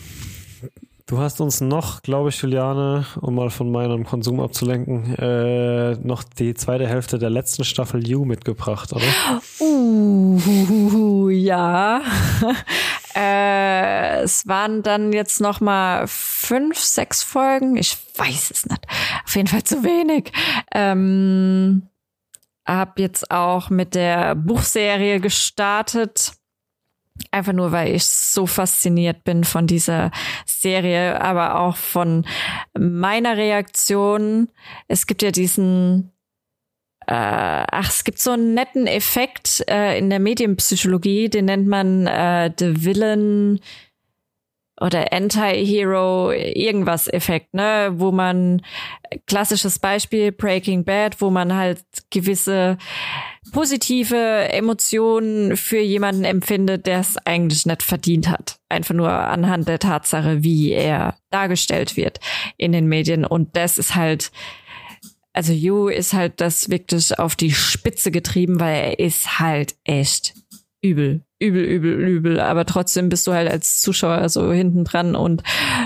Du hast uns noch, glaube ich, Juliane, um mal von meinem Konsum abzulenken, äh, noch die zweite Hälfte der letzten Staffel You mitgebracht, oder? Uh, ja. äh, es waren dann jetzt noch mal fünf, sechs Folgen. Ich weiß es nicht. Auf jeden Fall zu wenig. Ähm, hab jetzt auch mit der Buchserie gestartet Einfach nur, weil ich so fasziniert bin von dieser Serie, aber auch von meiner Reaktion. Es gibt ja diesen, äh, ach, es gibt so einen netten Effekt äh, in der Medienpsychologie, den nennt man äh, The Villain oder Anti-Hero irgendwas Effekt, ne, wo man klassisches Beispiel Breaking Bad, wo man halt gewisse positive Emotionen für jemanden empfindet, der es eigentlich nicht verdient hat. Einfach nur anhand der Tatsache, wie er dargestellt wird in den Medien und das ist halt also You ist halt das wirklich auf die Spitze getrieben, weil er ist halt echt übel, übel, übel, übel. Aber trotzdem bist du halt als Zuschauer so hinten dran und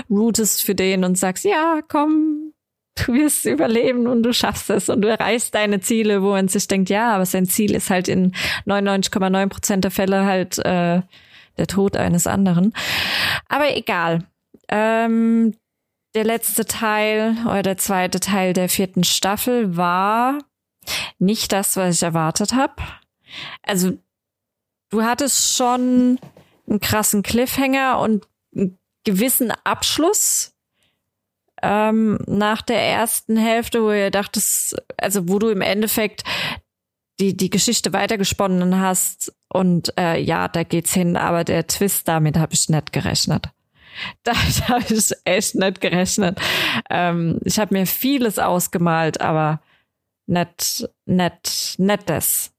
rootest für den und sagst, ja, komm, du wirst überleben und du schaffst es und du erreichst deine Ziele, wo man sich denkt, ja, aber sein Ziel ist halt in 99,9 Prozent der Fälle halt äh, der Tod eines anderen. Aber egal. Ähm, der letzte Teil oder der zweite Teil der vierten Staffel war nicht das, was ich erwartet habe. Also du hattest schon einen krassen Cliffhanger und einen gewissen Abschluss ähm, nach der ersten Hälfte, wo ihr dachtest, also wo du im Endeffekt die, die Geschichte weitergesponnen hast und äh, ja, da geht's hin, aber der Twist, damit habe ich nicht gerechnet. Da, da habe ich echt nicht gerechnet. Ähm, ich habe mir vieles ausgemalt, aber nicht, nicht, nicht das.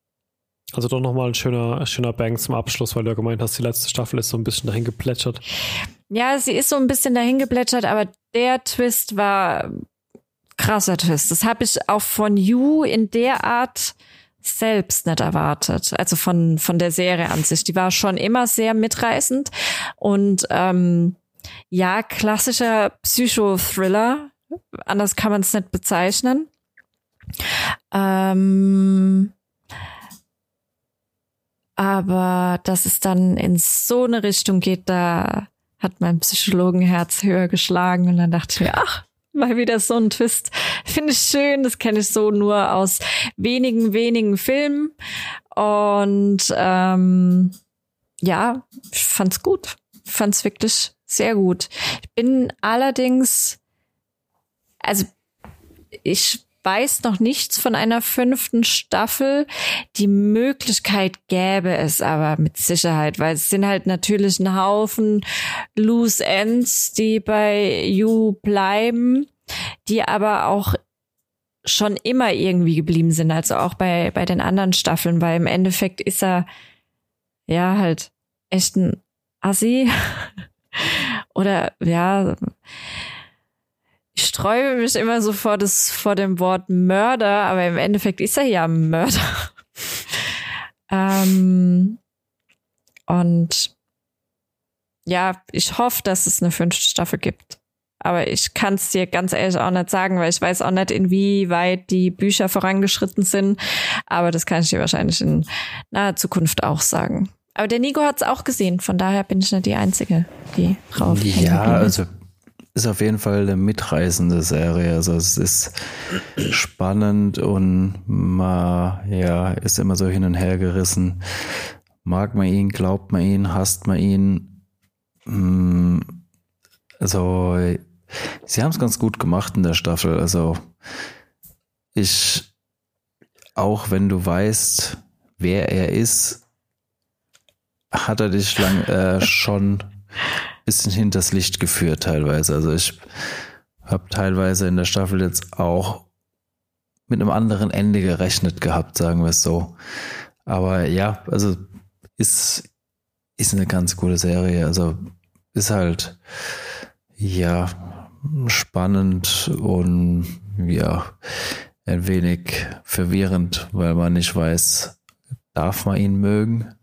Also doch nochmal ein schöner, schöner Bang zum Abschluss, weil du ja gemeint hast, die letzte Staffel ist so ein bisschen dahin geplätschert. Ja, sie ist so ein bisschen dahin geplätschert, aber der Twist war krasser Twist. Das habe ich auch von You in der Art selbst nicht erwartet. Also von, von der Serie an sich. Die war schon immer sehr mitreißend und ähm, ja, klassischer Psychothriller. Anders kann man es nicht bezeichnen. Ähm, aber dass es dann in so eine Richtung geht, da hat mein Psychologenherz höher geschlagen und dann dachte ich mir, ach, mal wieder so ein Twist. Finde ich schön. Das kenne ich so nur aus wenigen, wenigen Filmen. Und ähm, ja, ich fand's gut. Fand's wirklich sehr gut. Ich bin allerdings, also ich weiß noch nichts von einer fünften Staffel. Die Möglichkeit gäbe es aber mit Sicherheit, weil es sind halt natürlich ein Haufen Loose Ends, die bei You bleiben, die aber auch schon immer irgendwie geblieben sind, also auch bei, bei den anderen Staffeln, weil im Endeffekt ist er ja halt echt ein Assi. Oder ja, ich sträube mich immer so vor, das, vor dem Wort Mörder, aber im Endeffekt ist er ja ein Mörder. ähm, und ja, ich hoffe, dass es eine fünfte Staffel gibt. Aber ich kann es dir ganz ehrlich auch nicht sagen, weil ich weiß auch nicht, inwieweit die Bücher vorangeschritten sind. Aber das kann ich dir wahrscheinlich in naher Zukunft auch sagen. Aber der Nico hat es auch gesehen, von daher bin ich nicht die Einzige, die drauf Ja, also ist auf jeden Fall eine mitreißende Serie. Also es ist spannend und man ja, ist immer so hin und her gerissen. Mag man ihn, glaubt man ihn, hasst man ihn. Mm, also sie haben es ganz gut gemacht in der Staffel. Also ich, auch wenn du weißt, wer er ist, hat er dich lang äh, schon bisschen hinters Licht geführt teilweise. Also ich habe teilweise in der Staffel jetzt auch mit einem anderen Ende gerechnet gehabt, sagen wir es so. Aber ja, also ist, ist eine ganz coole Serie. Also ist halt, ja, spannend und ja ein wenig verwirrend, weil man nicht weiß, darf man ihn mögen?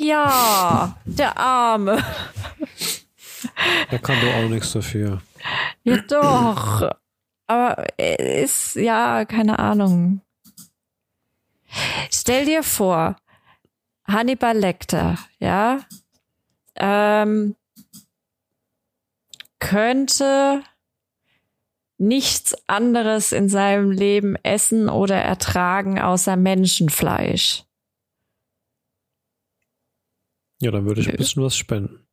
Ja, der Arme. Er kann doch auch nichts dafür. Ja, doch. Aber er ist, ja, keine Ahnung. Stell dir vor, Hannibal Lecter, ja, ähm, könnte nichts anderes in seinem Leben essen oder ertragen außer Menschenfleisch. Ja, dann würde ich ein bisschen was spenden.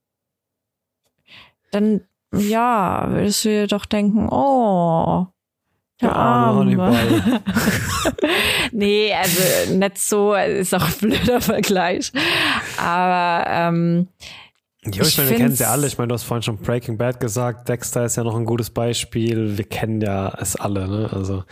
Dann, ja, würdest du dir doch denken, oh, der, der arme, arme. nee, also nicht so, ist auch ein blöder Vergleich. Aber ähm, ja, ich, ich meine, wir kennen es ja alle. Ich meine, du hast vorhin schon Breaking Bad gesagt. Dexter ist ja noch ein gutes Beispiel. Wir kennen ja es alle, ne? Also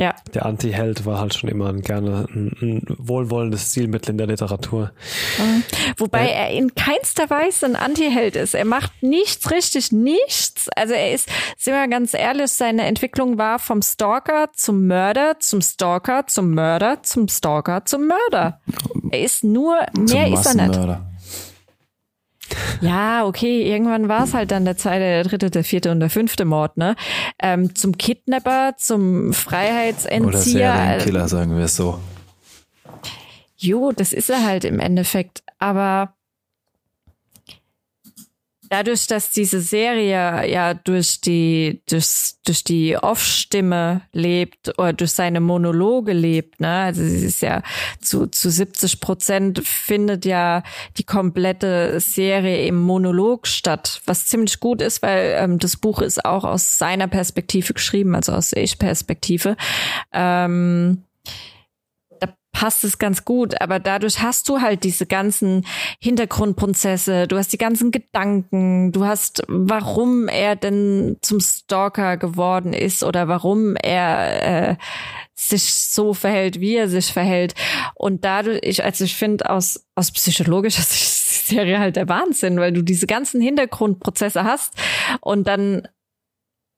ja. der Anti-Held war halt schon immer ein, gerne ein, ein wohlwollendes Zielmittel in der Literatur. Mhm. Wobei äh, er in keinster Weise ein Anti-Held ist. Er macht nichts richtig, nichts. Also er ist, sind wir ganz ehrlich, seine Entwicklung war vom Stalker zum Mörder, zum Stalker, zum Mörder, zum Stalker, zum Mörder. Er ist nur, mehr ist er nicht. Ja, okay, irgendwann war es halt dann der zweite, der dritte, der vierte und der fünfte Mord, ne? Ähm, zum Kidnapper, zum Freiheitsentzieher. Oder Serienkiller, sagen wir es so. Jo, das ist er halt im Endeffekt. Aber dadurch, dass diese Serie ja durch die, durch, durch die Off-Stimme lebt oder durch seine Monologe lebt, ne, also sie ist ja zu, zu 70 Prozent findet ja die komplette Serie im Monolog statt, was ziemlich gut ist, weil ähm, das Buch ist auch aus seiner Perspektive geschrieben, also aus Ich-Perspektive. Ähm, passt es ganz gut, aber dadurch hast du halt diese ganzen Hintergrundprozesse, du hast die ganzen Gedanken, du hast, warum er denn zum Stalker geworden ist oder warum er äh, sich so verhält, wie er sich verhält. Und dadurch, ich, also ich finde aus, aus psychologischer Sicht ist die Serie halt der Wahnsinn, weil du diese ganzen Hintergrundprozesse hast und dann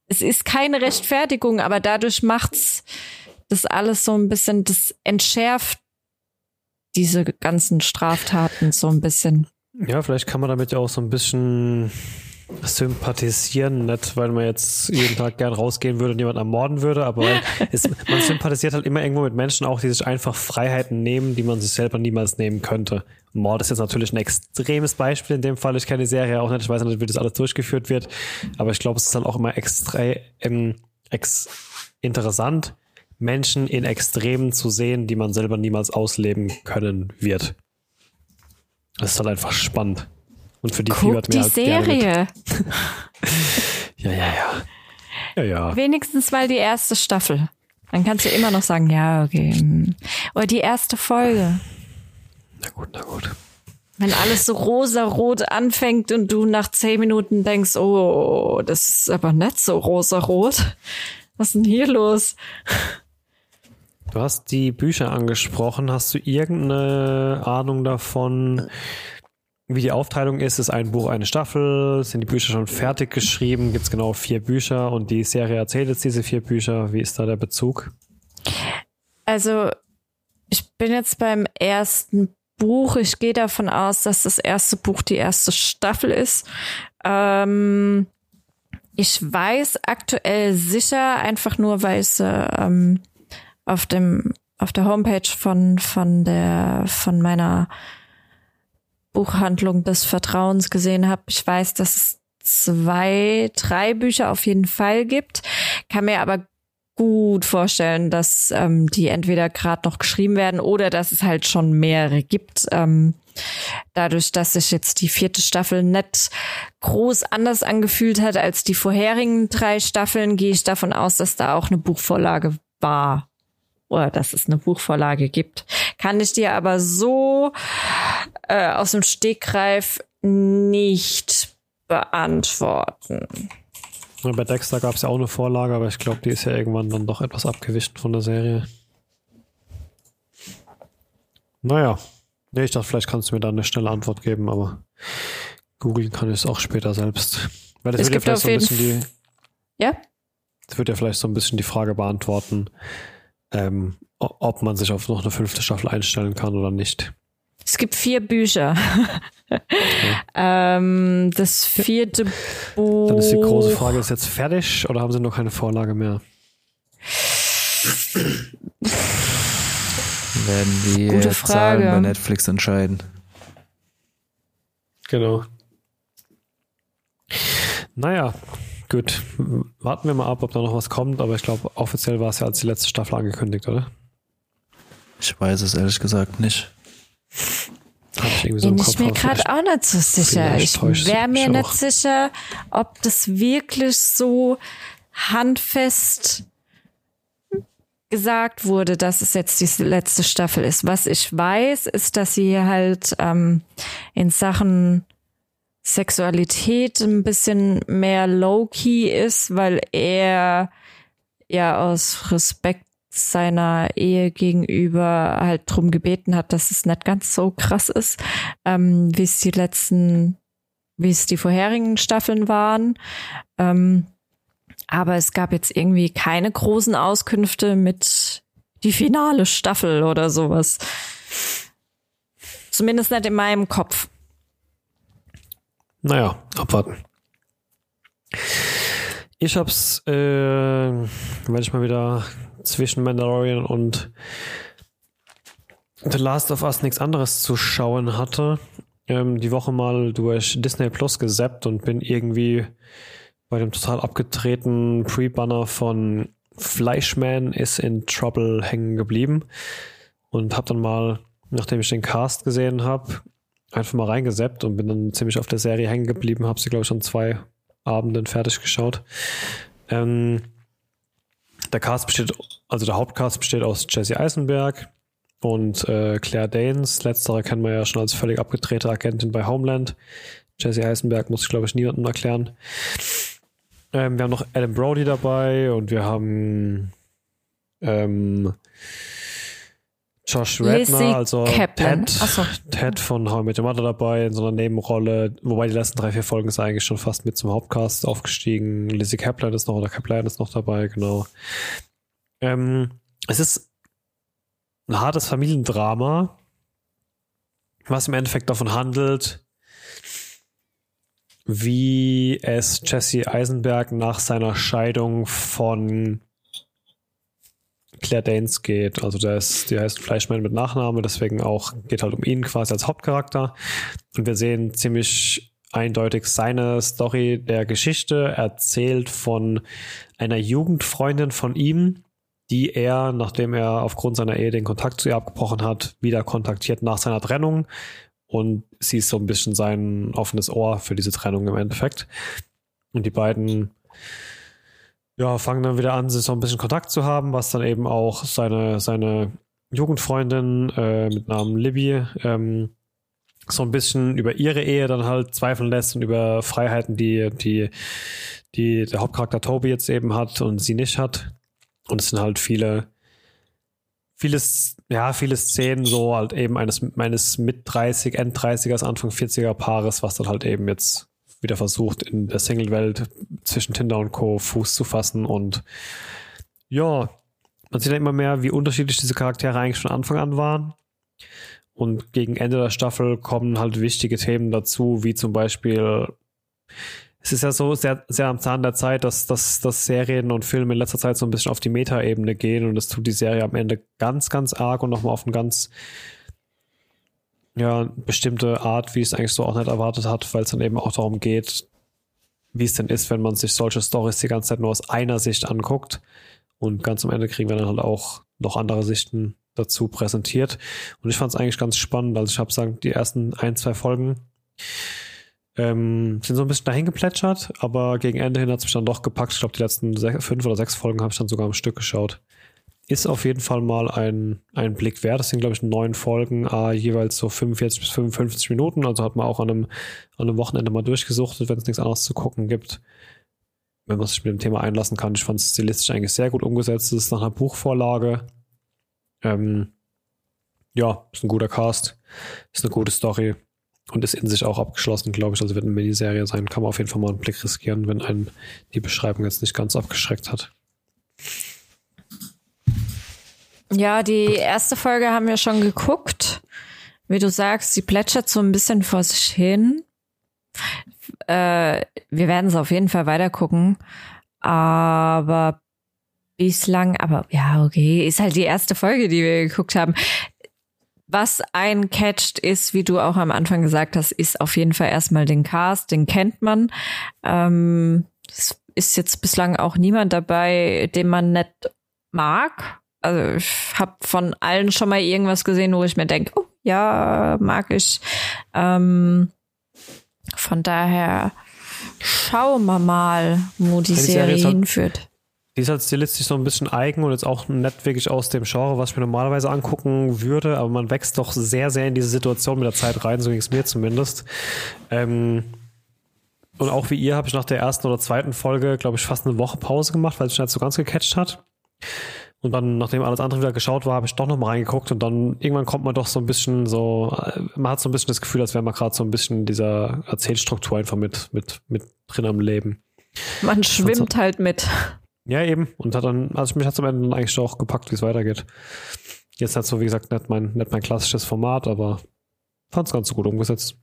es ist keine Rechtfertigung, aber dadurch macht's das alles so ein bisschen, das entschärft diese ganzen Straftaten so ein bisschen. Ja, vielleicht kann man damit ja auch so ein bisschen sympathisieren, nicht weil man jetzt jeden Tag gern rausgehen würde und jemanden ermorden würde, aber es, man sympathisiert halt immer irgendwo mit Menschen auch, die sich einfach Freiheiten nehmen, die man sich selber niemals nehmen könnte. Mord ist jetzt natürlich ein extremes Beispiel in dem Fall. Ich kenne die Serie auch nicht, ich weiß nicht, wie das alles durchgeführt wird, aber ich glaube, es ist dann auch immer extra ähm, ex interessant, Menschen in Extremen zu sehen, die man selber niemals ausleben können wird. Das ist halt einfach spannend. Und für die Guck fiebert mir die halt Serie. ja, ja, ja. Ja, ja. Wenigstens mal die erste Staffel. Dann kannst du immer noch sagen, ja, okay. Hm. Oder die erste Folge. Na gut, na gut. Wenn alles so rosa-rot anfängt und du nach zehn Minuten denkst, oh, das ist aber nicht so rosa-rot. Was ist denn hier los? Du hast die Bücher angesprochen. Hast du irgendeine Ahnung davon, wie die Aufteilung ist? Ist ein Buch eine Staffel? Sind die Bücher schon fertig geschrieben? Gibt es genau vier Bücher und die Serie erzählt jetzt diese vier Bücher? Wie ist da der Bezug? Also, ich bin jetzt beim ersten Buch. Ich gehe davon aus, dass das erste Buch die erste Staffel ist. Ähm, ich weiß aktuell sicher, einfach nur, weil es ähm, auf dem auf der Homepage von von der von meiner Buchhandlung des Vertrauens gesehen habe. Ich weiß, dass es zwei, drei Bücher auf jeden Fall gibt, kann mir aber gut vorstellen, dass ähm, die entweder gerade noch geschrieben werden oder dass es halt schon mehrere gibt. Ähm, dadurch, dass sich jetzt die vierte Staffel nicht groß anders angefühlt hat als die vorherigen drei Staffeln, gehe ich davon aus, dass da auch eine Buchvorlage war oder dass es eine Buchvorlage gibt. Kann ich dir aber so äh, aus dem Stegreif nicht beantworten. bei Dexter gab es ja auch eine Vorlage, aber ich glaube, die ist ja irgendwann dann doch etwas abgewischt von der Serie. Naja, nee, ich dachte, vielleicht kannst du mir da eine schnelle Antwort geben, aber googeln kann ich es auch später selbst. Weil das es gibt ja auf so ein bisschen die. Ja? Das wird ja vielleicht so ein bisschen die Frage beantworten, ähm, ob man sich auf noch eine fünfte Staffel einstellen kann oder nicht. Es gibt vier Bücher. Okay. ähm, das vierte Buch. Dann ist die große Frage, ist jetzt fertig oder haben sie noch keine Vorlage mehr? Werden die Gute Zahlen bei Netflix entscheiden. Genau. Naja, gut. Warten wir mal ab, ob da noch was kommt, aber ich glaube, offiziell war es ja als die letzte Staffel angekündigt, oder? Ich weiß es ehrlich gesagt nicht. ich irgendwie so Bin ich mir gerade auch nicht so sicher. Ich wäre mir nicht auch. sicher, ob das wirklich so handfest gesagt wurde, dass es jetzt die letzte Staffel ist. Was ich weiß, ist, dass sie halt ähm, in Sachen Sexualität ein bisschen mehr low-key ist, weil er ja aus Respekt seiner Ehe gegenüber halt drum gebeten hat, dass es nicht ganz so krass ist, ähm, wie es die letzten, wie es die vorherigen Staffeln waren. Ähm, aber es gab jetzt irgendwie keine großen Auskünfte mit die finale Staffel oder sowas. Zumindest nicht in meinem Kopf. Naja, abwarten. Ich hab's, äh, wenn ich mal wieder zwischen Mandalorian und The Last of Us nichts anderes zu schauen hatte, ähm, die Woche mal durch Disney Plus gesappt und bin irgendwie bei dem total abgedrehten Pre-Banner von Fleischman is in Trouble hängen geblieben und habe dann mal, nachdem ich den Cast gesehen habe, einfach mal reingesappt und bin dann ziemlich auf der Serie hängen geblieben, habe sie glaube ich schon zwei Abenden fertig geschaut. Ähm, der Cast besteht, also der Hauptcast besteht aus Jesse Eisenberg und äh, Claire Danes. Letztere kennen wir ja schon als völlig abgedrehte Agentin bei Homeland. Jesse Eisenberg muss ich glaube ich niemandem erklären. Ähm, wir haben noch Adam Brody dabei und wir haben ähm, Josh Redner, also Kaplan. Ted, so. Ted von How I Met Your Mother dabei in so einer Nebenrolle, wobei die letzten drei, vier Folgen ist eigentlich schon fast mit zum Hauptcast aufgestiegen. Lizzie Kaplan ist noch, oder Kaplan ist noch dabei, genau. Ähm, es ist ein hartes Familiendrama, was im Endeffekt davon handelt, wie es Jesse Eisenberg nach seiner Scheidung von Claire Danes geht. Also der ist, die heißt Fleischmann mit Nachname, deswegen auch geht halt um ihn quasi als Hauptcharakter. Und wir sehen ziemlich eindeutig seine Story der Geschichte, erzählt von einer Jugendfreundin von ihm, die er, nachdem er aufgrund seiner Ehe den Kontakt zu ihr abgebrochen hat, wieder kontaktiert nach seiner Trennung und sie ist so ein bisschen sein offenes Ohr für diese Trennung im Endeffekt. Und die beiden ja, fangen dann wieder an, sich so ein bisschen Kontakt zu haben, was dann eben auch seine, seine Jugendfreundin äh, mit Namen Libby ähm, so ein bisschen über ihre Ehe dann halt zweifeln lässt und über Freiheiten, die, die, die der Hauptcharakter Toby jetzt eben hat und sie nicht hat. Und es sind halt viele vieles, ja, viele Szenen so halt eben eines meines mit 30, End 30ers, Anfang 40er Paares, was dann halt eben jetzt wieder versucht, in der Single-Welt zwischen Tinder und Co. Fuß zu fassen und ja, man sieht ja immer mehr, wie unterschiedlich diese Charaktere eigentlich von Anfang an waren. Und gegen Ende der Staffel kommen halt wichtige Themen dazu, wie zum Beispiel es ist ja so sehr, sehr am Zahn der Zeit, dass, dass, dass Serien und Filme in letzter Zeit so ein bisschen auf die Metaebene gehen und das tut die Serie am Ende ganz, ganz arg und nochmal auf eine ganz ja, bestimmte Art, wie es eigentlich so auch nicht erwartet hat, weil es dann eben auch darum geht, wie es denn ist, wenn man sich solche Stories die ganze Zeit nur aus einer Sicht anguckt. Und ganz am Ende kriegen wir dann halt auch noch andere Sichten dazu präsentiert. Und ich fand es eigentlich ganz spannend. Also ich habe sagen, die ersten ein, zwei Folgen ähm, sind so ein bisschen dahin geplätschert, aber gegen Ende hin hat es mich dann doch gepackt. Ich glaube, die letzten sech, fünf oder sechs Folgen habe ich dann sogar am Stück geschaut. Ist auf jeden Fall mal ein, ein Blick wert. Das sind, glaube ich, neun Folgen, äh, jeweils so 45 bis 55 Minuten. Also hat man auch an einem, an einem Wochenende mal durchgesuchtet, wenn es nichts anderes zu gucken gibt. Wenn man sich mit dem Thema einlassen kann. Ich fand es stilistisch eigentlich sehr gut umgesetzt. Es ist nach einer Buchvorlage. Ähm, ja, ist ein guter Cast. Ist eine gute Story und ist in sich auch abgeschlossen, glaube ich. Also wird eine Miniserie sein. Kann man auf jeden Fall mal einen Blick riskieren, wenn einen die Beschreibung jetzt nicht ganz abgeschreckt hat. Ja, die erste Folge haben wir schon geguckt. Wie du sagst, sie plätschert so ein bisschen vor sich hin. Äh, wir werden es auf jeden Fall weiter gucken. Aber bislang, aber ja, okay, ist halt die erste Folge, die wir geguckt haben. Was ein catcht ist, wie du auch am Anfang gesagt hast, ist auf jeden Fall erstmal den Cast, den kennt man. Ähm, es ist jetzt bislang auch niemand dabei, den man nicht mag. Also ich habe von allen schon mal irgendwas gesehen, wo ich mir denke, oh ja, mag ich. Ähm, von daher schauen wir mal, wo die, die Serie, Serie hinführt. Die ist halt stilistisch so ein bisschen eigen und jetzt auch nicht wirklich aus dem Genre, was ich mir normalerweise angucken würde, aber man wächst doch sehr, sehr in diese Situation mit der Zeit rein, so ging es mir zumindest. Ähm, und auch wie ihr habe ich nach der ersten oder zweiten Folge, glaube ich, fast eine Woche Pause gemacht, weil es schon nicht so ganz gecatcht hat. Und dann, nachdem alles andere wieder geschaut war, habe ich doch noch mal reingeguckt und dann irgendwann kommt man doch so ein bisschen so, man hat so ein bisschen das Gefühl, als wäre man gerade so ein bisschen dieser Erzählstruktur einfach mit, mit, mit drin am Leben. Man schwimmt so, halt mit. Ja, eben. Und hat dann, also mich hat es am Ende dann eigentlich auch gepackt, wie es weitergeht. Jetzt hat so, wie gesagt, nicht mein, nicht mein klassisches Format, aber fand es ganz so gut umgesetzt.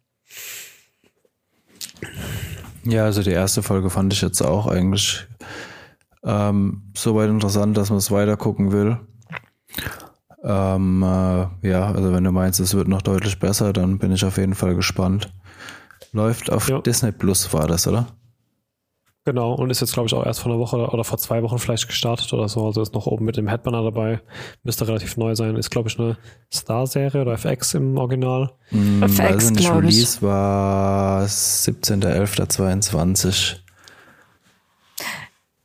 Ja, also die erste Folge fand ich jetzt auch eigentlich ähm, soweit interessant, dass man es weiter gucken will. Ähm, äh, ja, also wenn du meinst, es wird noch deutlich besser, dann bin ich auf jeden Fall gespannt. Läuft auf ja. Disney Plus, war das, oder? Genau, und ist jetzt, glaube ich, auch erst vor einer Woche oder vor zwei Wochen vielleicht gestartet oder so. Also ist noch oben mit dem Headbanner dabei. Müsste relativ neu sein. Ist, glaube ich, eine Star-Serie oder FX im Original. Mm, FX, also nicht Release war 17.11.22.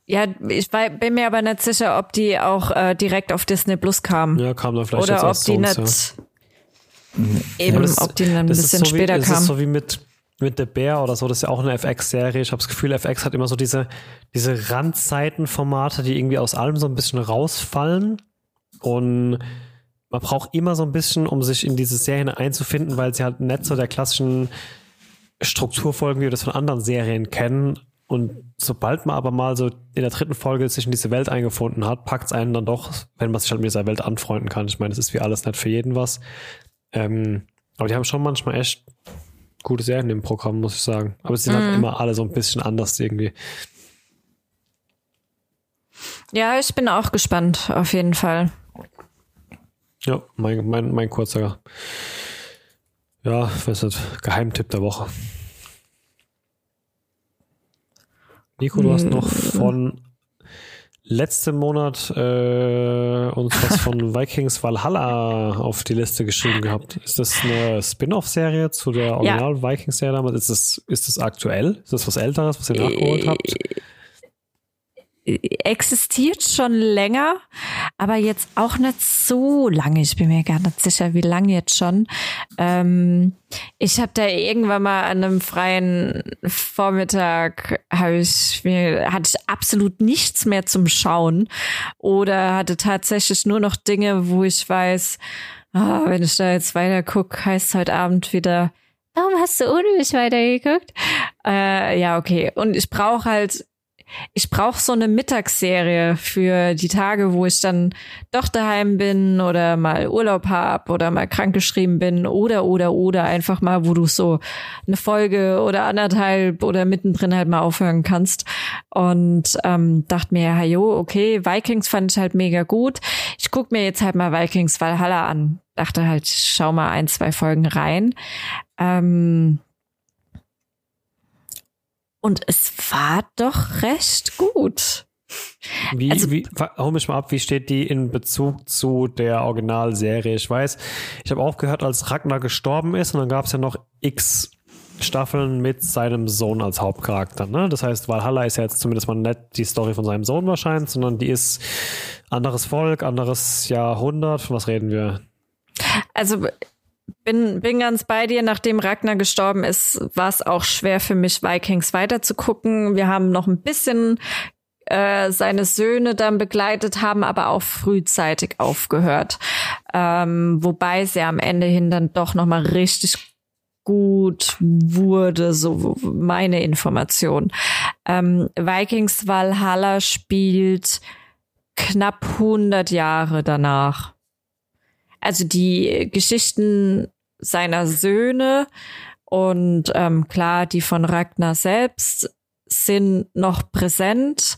Ja, ich bin mir aber nicht sicher, ob die auch äh, direkt auf Disney Plus kam. Ja, kam dann vielleicht Oder ob die nicht ja. eben, das, ob die dann ein bisschen so später wie, kam. Das ist so wie mit, mit The Bear oder so, das ist ja auch eine FX-Serie. Ich habe das Gefühl, FX hat immer so diese, diese Randzeitenformate, die irgendwie aus allem so ein bisschen rausfallen. Und man braucht immer so ein bisschen, um sich in diese Serien einzufinden, weil sie halt nicht so der klassischen Struktur folgen, wie wir das von anderen Serien kennen. Und sobald man aber mal so in der dritten Folge sich in diese Welt eingefunden hat, packt es einen dann doch, wenn man sich halt mit dieser Welt anfreunden kann. Ich meine, es ist wie alles nicht für jeden was. Ähm, aber die haben schon manchmal echt gute Serien im Programm, muss ich sagen. Aber sie sind halt mhm. halt immer alle so ein bisschen anders irgendwie. Ja, ich bin auch gespannt, auf jeden Fall. Ja, mein, mein, mein kurzer, ja, was ist das? Geheimtipp der Woche. Nico, du hast noch von letzten Monat äh, uns was von Vikings Valhalla auf die Liste geschrieben gehabt. Ist das eine Spin-off-Serie zu der Original-Vikings-Serie damals? Ist das, ist das aktuell? Ist das was Älteres, was ihr nachgeholt habt? Existiert schon länger, aber jetzt auch nicht so lange. Ich bin mir gar nicht sicher, wie lange jetzt schon. Ähm, ich habe da irgendwann mal an einem freien Vormittag habe ich mir hatte ich absolut nichts mehr zum Schauen oder hatte tatsächlich nur noch Dinge, wo ich weiß, oh, wenn ich da jetzt weiter gucke, heißt heute Abend wieder Warum hast du ohne mich weitergeguckt? Äh, ja, okay. Und ich brauche halt ich brauche so eine Mittagsserie für die Tage, wo ich dann doch daheim bin oder mal Urlaub hab oder mal krankgeschrieben bin oder oder oder einfach mal, wo du so eine Folge oder anderthalb oder mittendrin halt mal aufhören kannst. Und ähm, dachte mir, jo, okay, Vikings fand ich halt mega gut. Ich guck mir jetzt halt mal Vikings Valhalla an. Dachte halt, schau mal ein, zwei Folgen rein. Ähm, und es war doch recht gut. Wie, also, wie, hol mich mal ab, wie steht die in Bezug zu der Originalserie? Ich weiß, ich habe auch gehört, als Ragnar gestorben ist und dann gab es ja noch x Staffeln mit seinem Sohn als Hauptcharakter. Ne? Das heißt, Valhalla ist ja jetzt zumindest mal nicht die Story von seinem Sohn wahrscheinlich, sondern die ist anderes Volk, anderes Jahrhundert. Von was reden wir? Also bin, bin ganz bei dir. Nachdem Ragnar gestorben ist, war es auch schwer für mich, Vikings weiterzugucken. Wir haben noch ein bisschen äh, seine Söhne dann begleitet, haben aber auch frühzeitig aufgehört. Ähm, wobei sie am Ende hin dann doch noch mal richtig gut wurde, so meine Information. Ähm, Vikings Valhalla spielt knapp 100 Jahre danach. Also die Geschichten seiner Söhne und ähm, klar, die von Ragnar selbst sind noch präsent.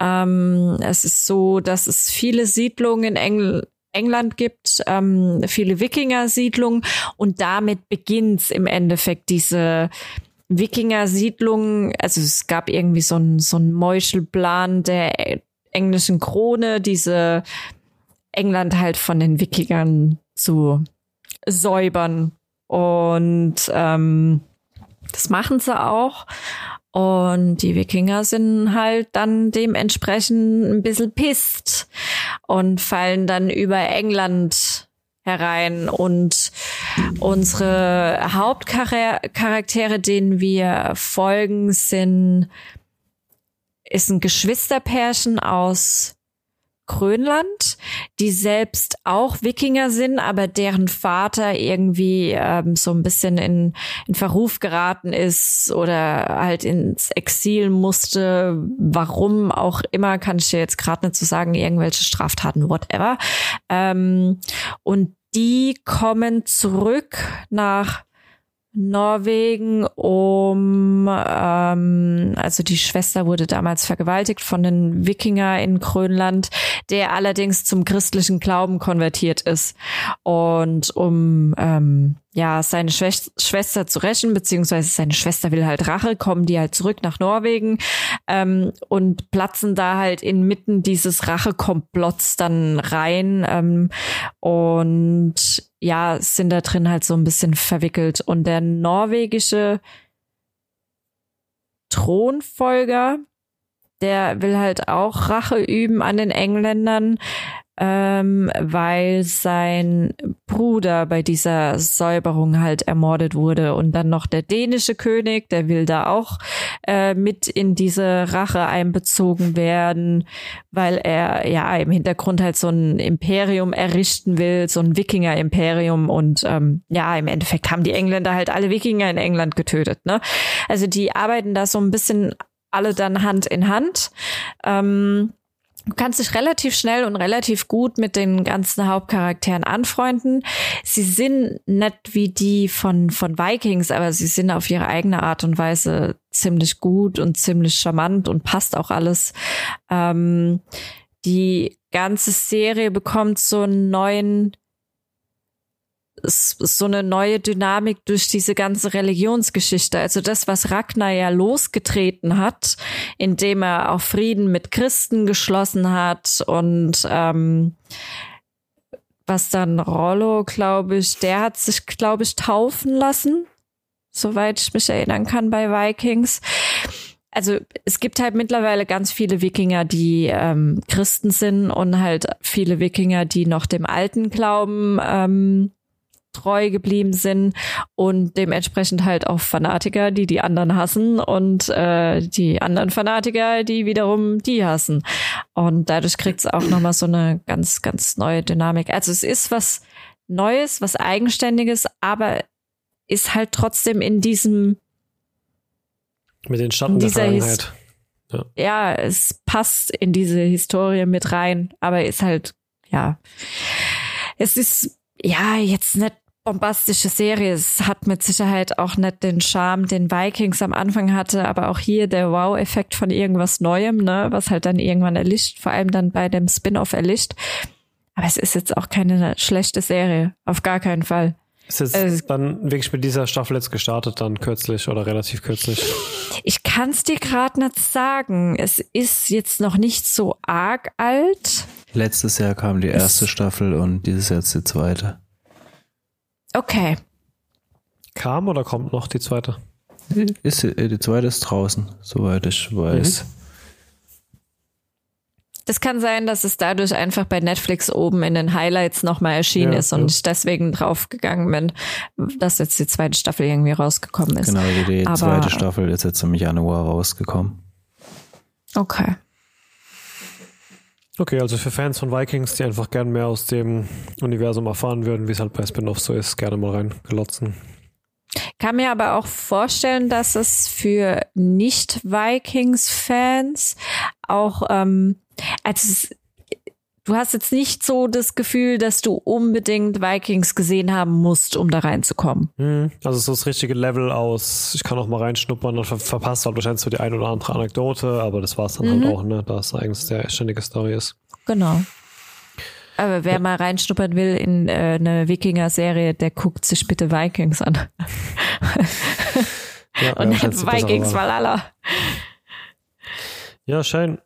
Ähm, es ist so, dass es viele Siedlungen in Engl England gibt, ähm, viele Wikinger-Siedlungen und damit beginnt's im Endeffekt diese Wikinger-Siedlungen. Also es gab irgendwie so ein so ein Meuchelplan der englischen Krone, diese England halt von den Wikingern zu säubern. Und ähm, das machen sie auch. Und die Wikinger sind halt dann dementsprechend ein bisschen pisst und fallen dann über England herein. Und unsere Hauptcharaktere, denen wir folgen, sind, ist ein Geschwisterpärchen aus Grönland, die selbst auch Wikinger sind, aber deren Vater irgendwie ähm, so ein bisschen in, in Verruf geraten ist oder halt ins Exil musste. Warum auch immer, kann ich dir jetzt gerade nicht zu so sagen, irgendwelche Straftaten, whatever. Ähm, und die kommen zurück nach Norwegen, um ähm, also die Schwester wurde damals vergewaltigt von den Wikinger in Grönland, der allerdings zum christlichen Glauben konvertiert ist. Und um ähm, ja, seine Schwester, Schwester zu rächen, beziehungsweise seine Schwester will halt Rache, kommen die halt zurück nach Norwegen ähm, und platzen da halt inmitten dieses Rachekomplotts dann rein ähm, und ja, sind da drin halt so ein bisschen verwickelt. Und der norwegische Thronfolger, der will halt auch Rache üben an den Engländern, ähm, weil sein Bruder bei dieser Säuberung halt ermordet wurde. Und dann noch der dänische König, der will da auch äh, mit in diese Rache einbezogen werden, weil er ja im Hintergrund halt so ein Imperium errichten will, so ein Wikinger-Imperium. Und ähm, ja, im Endeffekt haben die Engländer halt alle Wikinger in England getötet. Ne? Also die arbeiten da so ein bisschen alle dann Hand in Hand. Ähm, Du kannst dich relativ schnell und relativ gut mit den ganzen Hauptcharakteren anfreunden. Sie sind nicht wie die von, von Vikings, aber sie sind auf ihre eigene Art und Weise ziemlich gut und ziemlich charmant und passt auch alles. Ähm, die ganze Serie bekommt so einen neuen so eine neue Dynamik durch diese ganze Religionsgeschichte. Also das, was Ragnar ja losgetreten hat, indem er auch Frieden mit Christen geschlossen hat und ähm, was dann Rollo, glaube ich, der hat sich, glaube ich, taufen lassen, soweit ich mich erinnern kann bei Vikings. Also es gibt halt mittlerweile ganz viele Wikinger, die ähm, Christen sind und halt viele Wikinger, die noch dem alten Glauben ähm, treu geblieben sind und dementsprechend halt auch Fanatiker, die die anderen hassen und äh, die anderen Fanatiker, die wiederum die hassen. Und dadurch kriegt es auch nochmal so eine ganz, ganz neue Dynamik. Also es ist was Neues, was Eigenständiges, aber ist halt trotzdem in diesem mit den Schatten der Vergangenheit. Ja. ja, es passt in diese Historie mit rein, aber ist halt, ja, es ist ja jetzt nicht bombastische Serie. Es hat mit Sicherheit auch nicht den Charme, den Vikings am Anfang hatte, aber auch hier der Wow-Effekt von irgendwas Neuem, ne, was halt dann irgendwann erlischt, vor allem dann bei dem Spin-off erlischt. Aber es ist jetzt auch keine schlechte Serie, auf gar keinen Fall. Ist es äh, dann wirklich mit dieser Staffel jetzt gestartet, dann kürzlich oder relativ kürzlich? Ich kann es dir gerade nicht sagen. Es ist jetzt noch nicht so arg alt. Letztes Jahr kam die erste es Staffel und dieses Jahr jetzt die zweite. Okay. Kam oder kommt noch die zweite? Ist, äh, die zweite ist draußen, soweit ich weiß. Mhm. Das kann sein, dass es dadurch einfach bei Netflix oben in den Highlights nochmal erschienen ja, ist und ja. ich deswegen draufgegangen bin, dass jetzt die zweite Staffel irgendwie rausgekommen ist. Genau, die Aber, zweite Staffel ist jetzt im Januar rausgekommen. Okay. Okay, also für Fans von Vikings, die einfach gerne mehr aus dem Universum erfahren würden, wie es halt bei Spin-off so ist, gerne mal reinglotzen. Kann mir aber auch vorstellen, dass es für Nicht-Vikings-Fans auch, ähm, also du hast jetzt nicht so das Gefühl, dass du unbedingt Vikings gesehen haben musst, um da reinzukommen. Hm, also so das richtige Level aus, ich kann auch mal reinschnuppern und ver verpasst halt wahrscheinlich so die ein oder andere Anekdote, aber das war es dann halt mhm. halt auch, ne, da es eigentlich sehr ständige Story ist. Genau. Aber wer ja. mal reinschnuppern will in äh, eine Wikinger-Serie, der guckt sich bitte Vikings an. ja, und ja, nicht Vikings Valhalla. Ja, schön.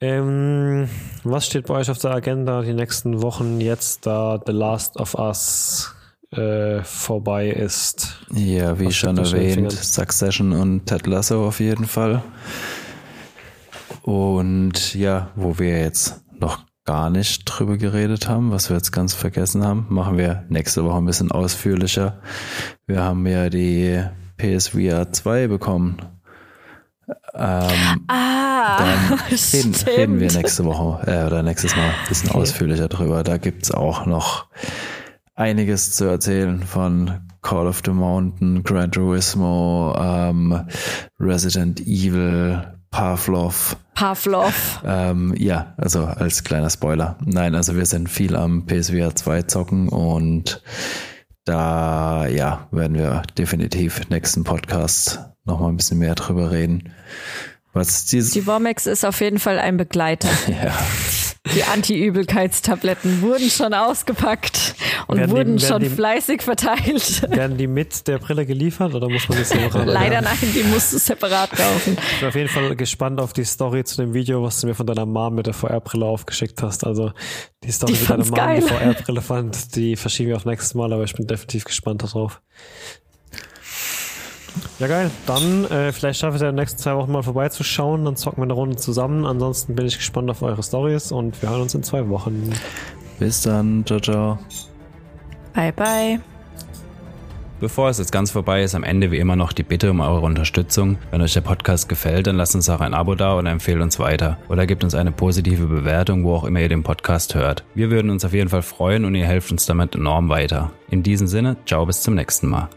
Ähm, was steht bei euch auf der Agenda die nächsten Wochen jetzt, da The Last of Us äh, vorbei ist? Ja, wie was schon erwähnt, Succession und Ted Lasso auf jeden Fall. Und ja, wo wir jetzt noch gar nicht drüber geredet haben, was wir jetzt ganz vergessen haben, machen wir nächste Woche ein bisschen ausführlicher. Wir haben ja die PSVR 2 bekommen. Ähm, ah, dann reden, reden, wir nächste Woche äh, oder nächstes Mal ein bisschen okay. ausführlicher drüber. Da gibt's auch noch einiges zu erzählen von Call of the Mountain, Gran Turismo, ähm, Resident Evil, Pavlov. Pavlov. Ähm, ja, also als kleiner Spoiler. Nein, also wir sind viel am PSVR 2 zocken und da ja, werden wir definitiv nächsten Podcast nochmal ein bisschen mehr drüber reden. Was Die Womex ist auf jeden Fall ein Begleiter. ja. Die Anti-Übelkeitstabletten wurden schon ausgepackt und werden wurden die, schon die, fleißig verteilt. Werden die mit der Brille geliefert oder muss man das separat? Leider nein, die musst du separat kaufen. Ich bin auf jeden Fall gespannt auf die Story zu dem Video, was du mir von deiner Mom mit der VR-Brille aufgeschickt hast. Also die Story, die wie deine Mom geil. die VR-Brille fand, die verschieben wir auf nächstes Mal, aber ich bin definitiv gespannt darauf. Ja, geil. Dann äh, vielleicht schaffe ich es ja in den nächsten zwei Wochen mal vorbeizuschauen. Dann zocken wir eine Runde zusammen. Ansonsten bin ich gespannt auf eure Stories und wir hören uns in zwei Wochen. Bis dann. Ciao, ciao. Bye, bye. Bevor es jetzt ganz vorbei ist, am Ende wie immer noch die Bitte um eure Unterstützung. Wenn euch der Podcast gefällt, dann lasst uns auch ein Abo da und empfehlt uns weiter. Oder gebt uns eine positive Bewertung, wo auch immer ihr den Podcast hört. Wir würden uns auf jeden Fall freuen und ihr helft uns damit enorm weiter. In diesem Sinne, ciao bis zum nächsten Mal.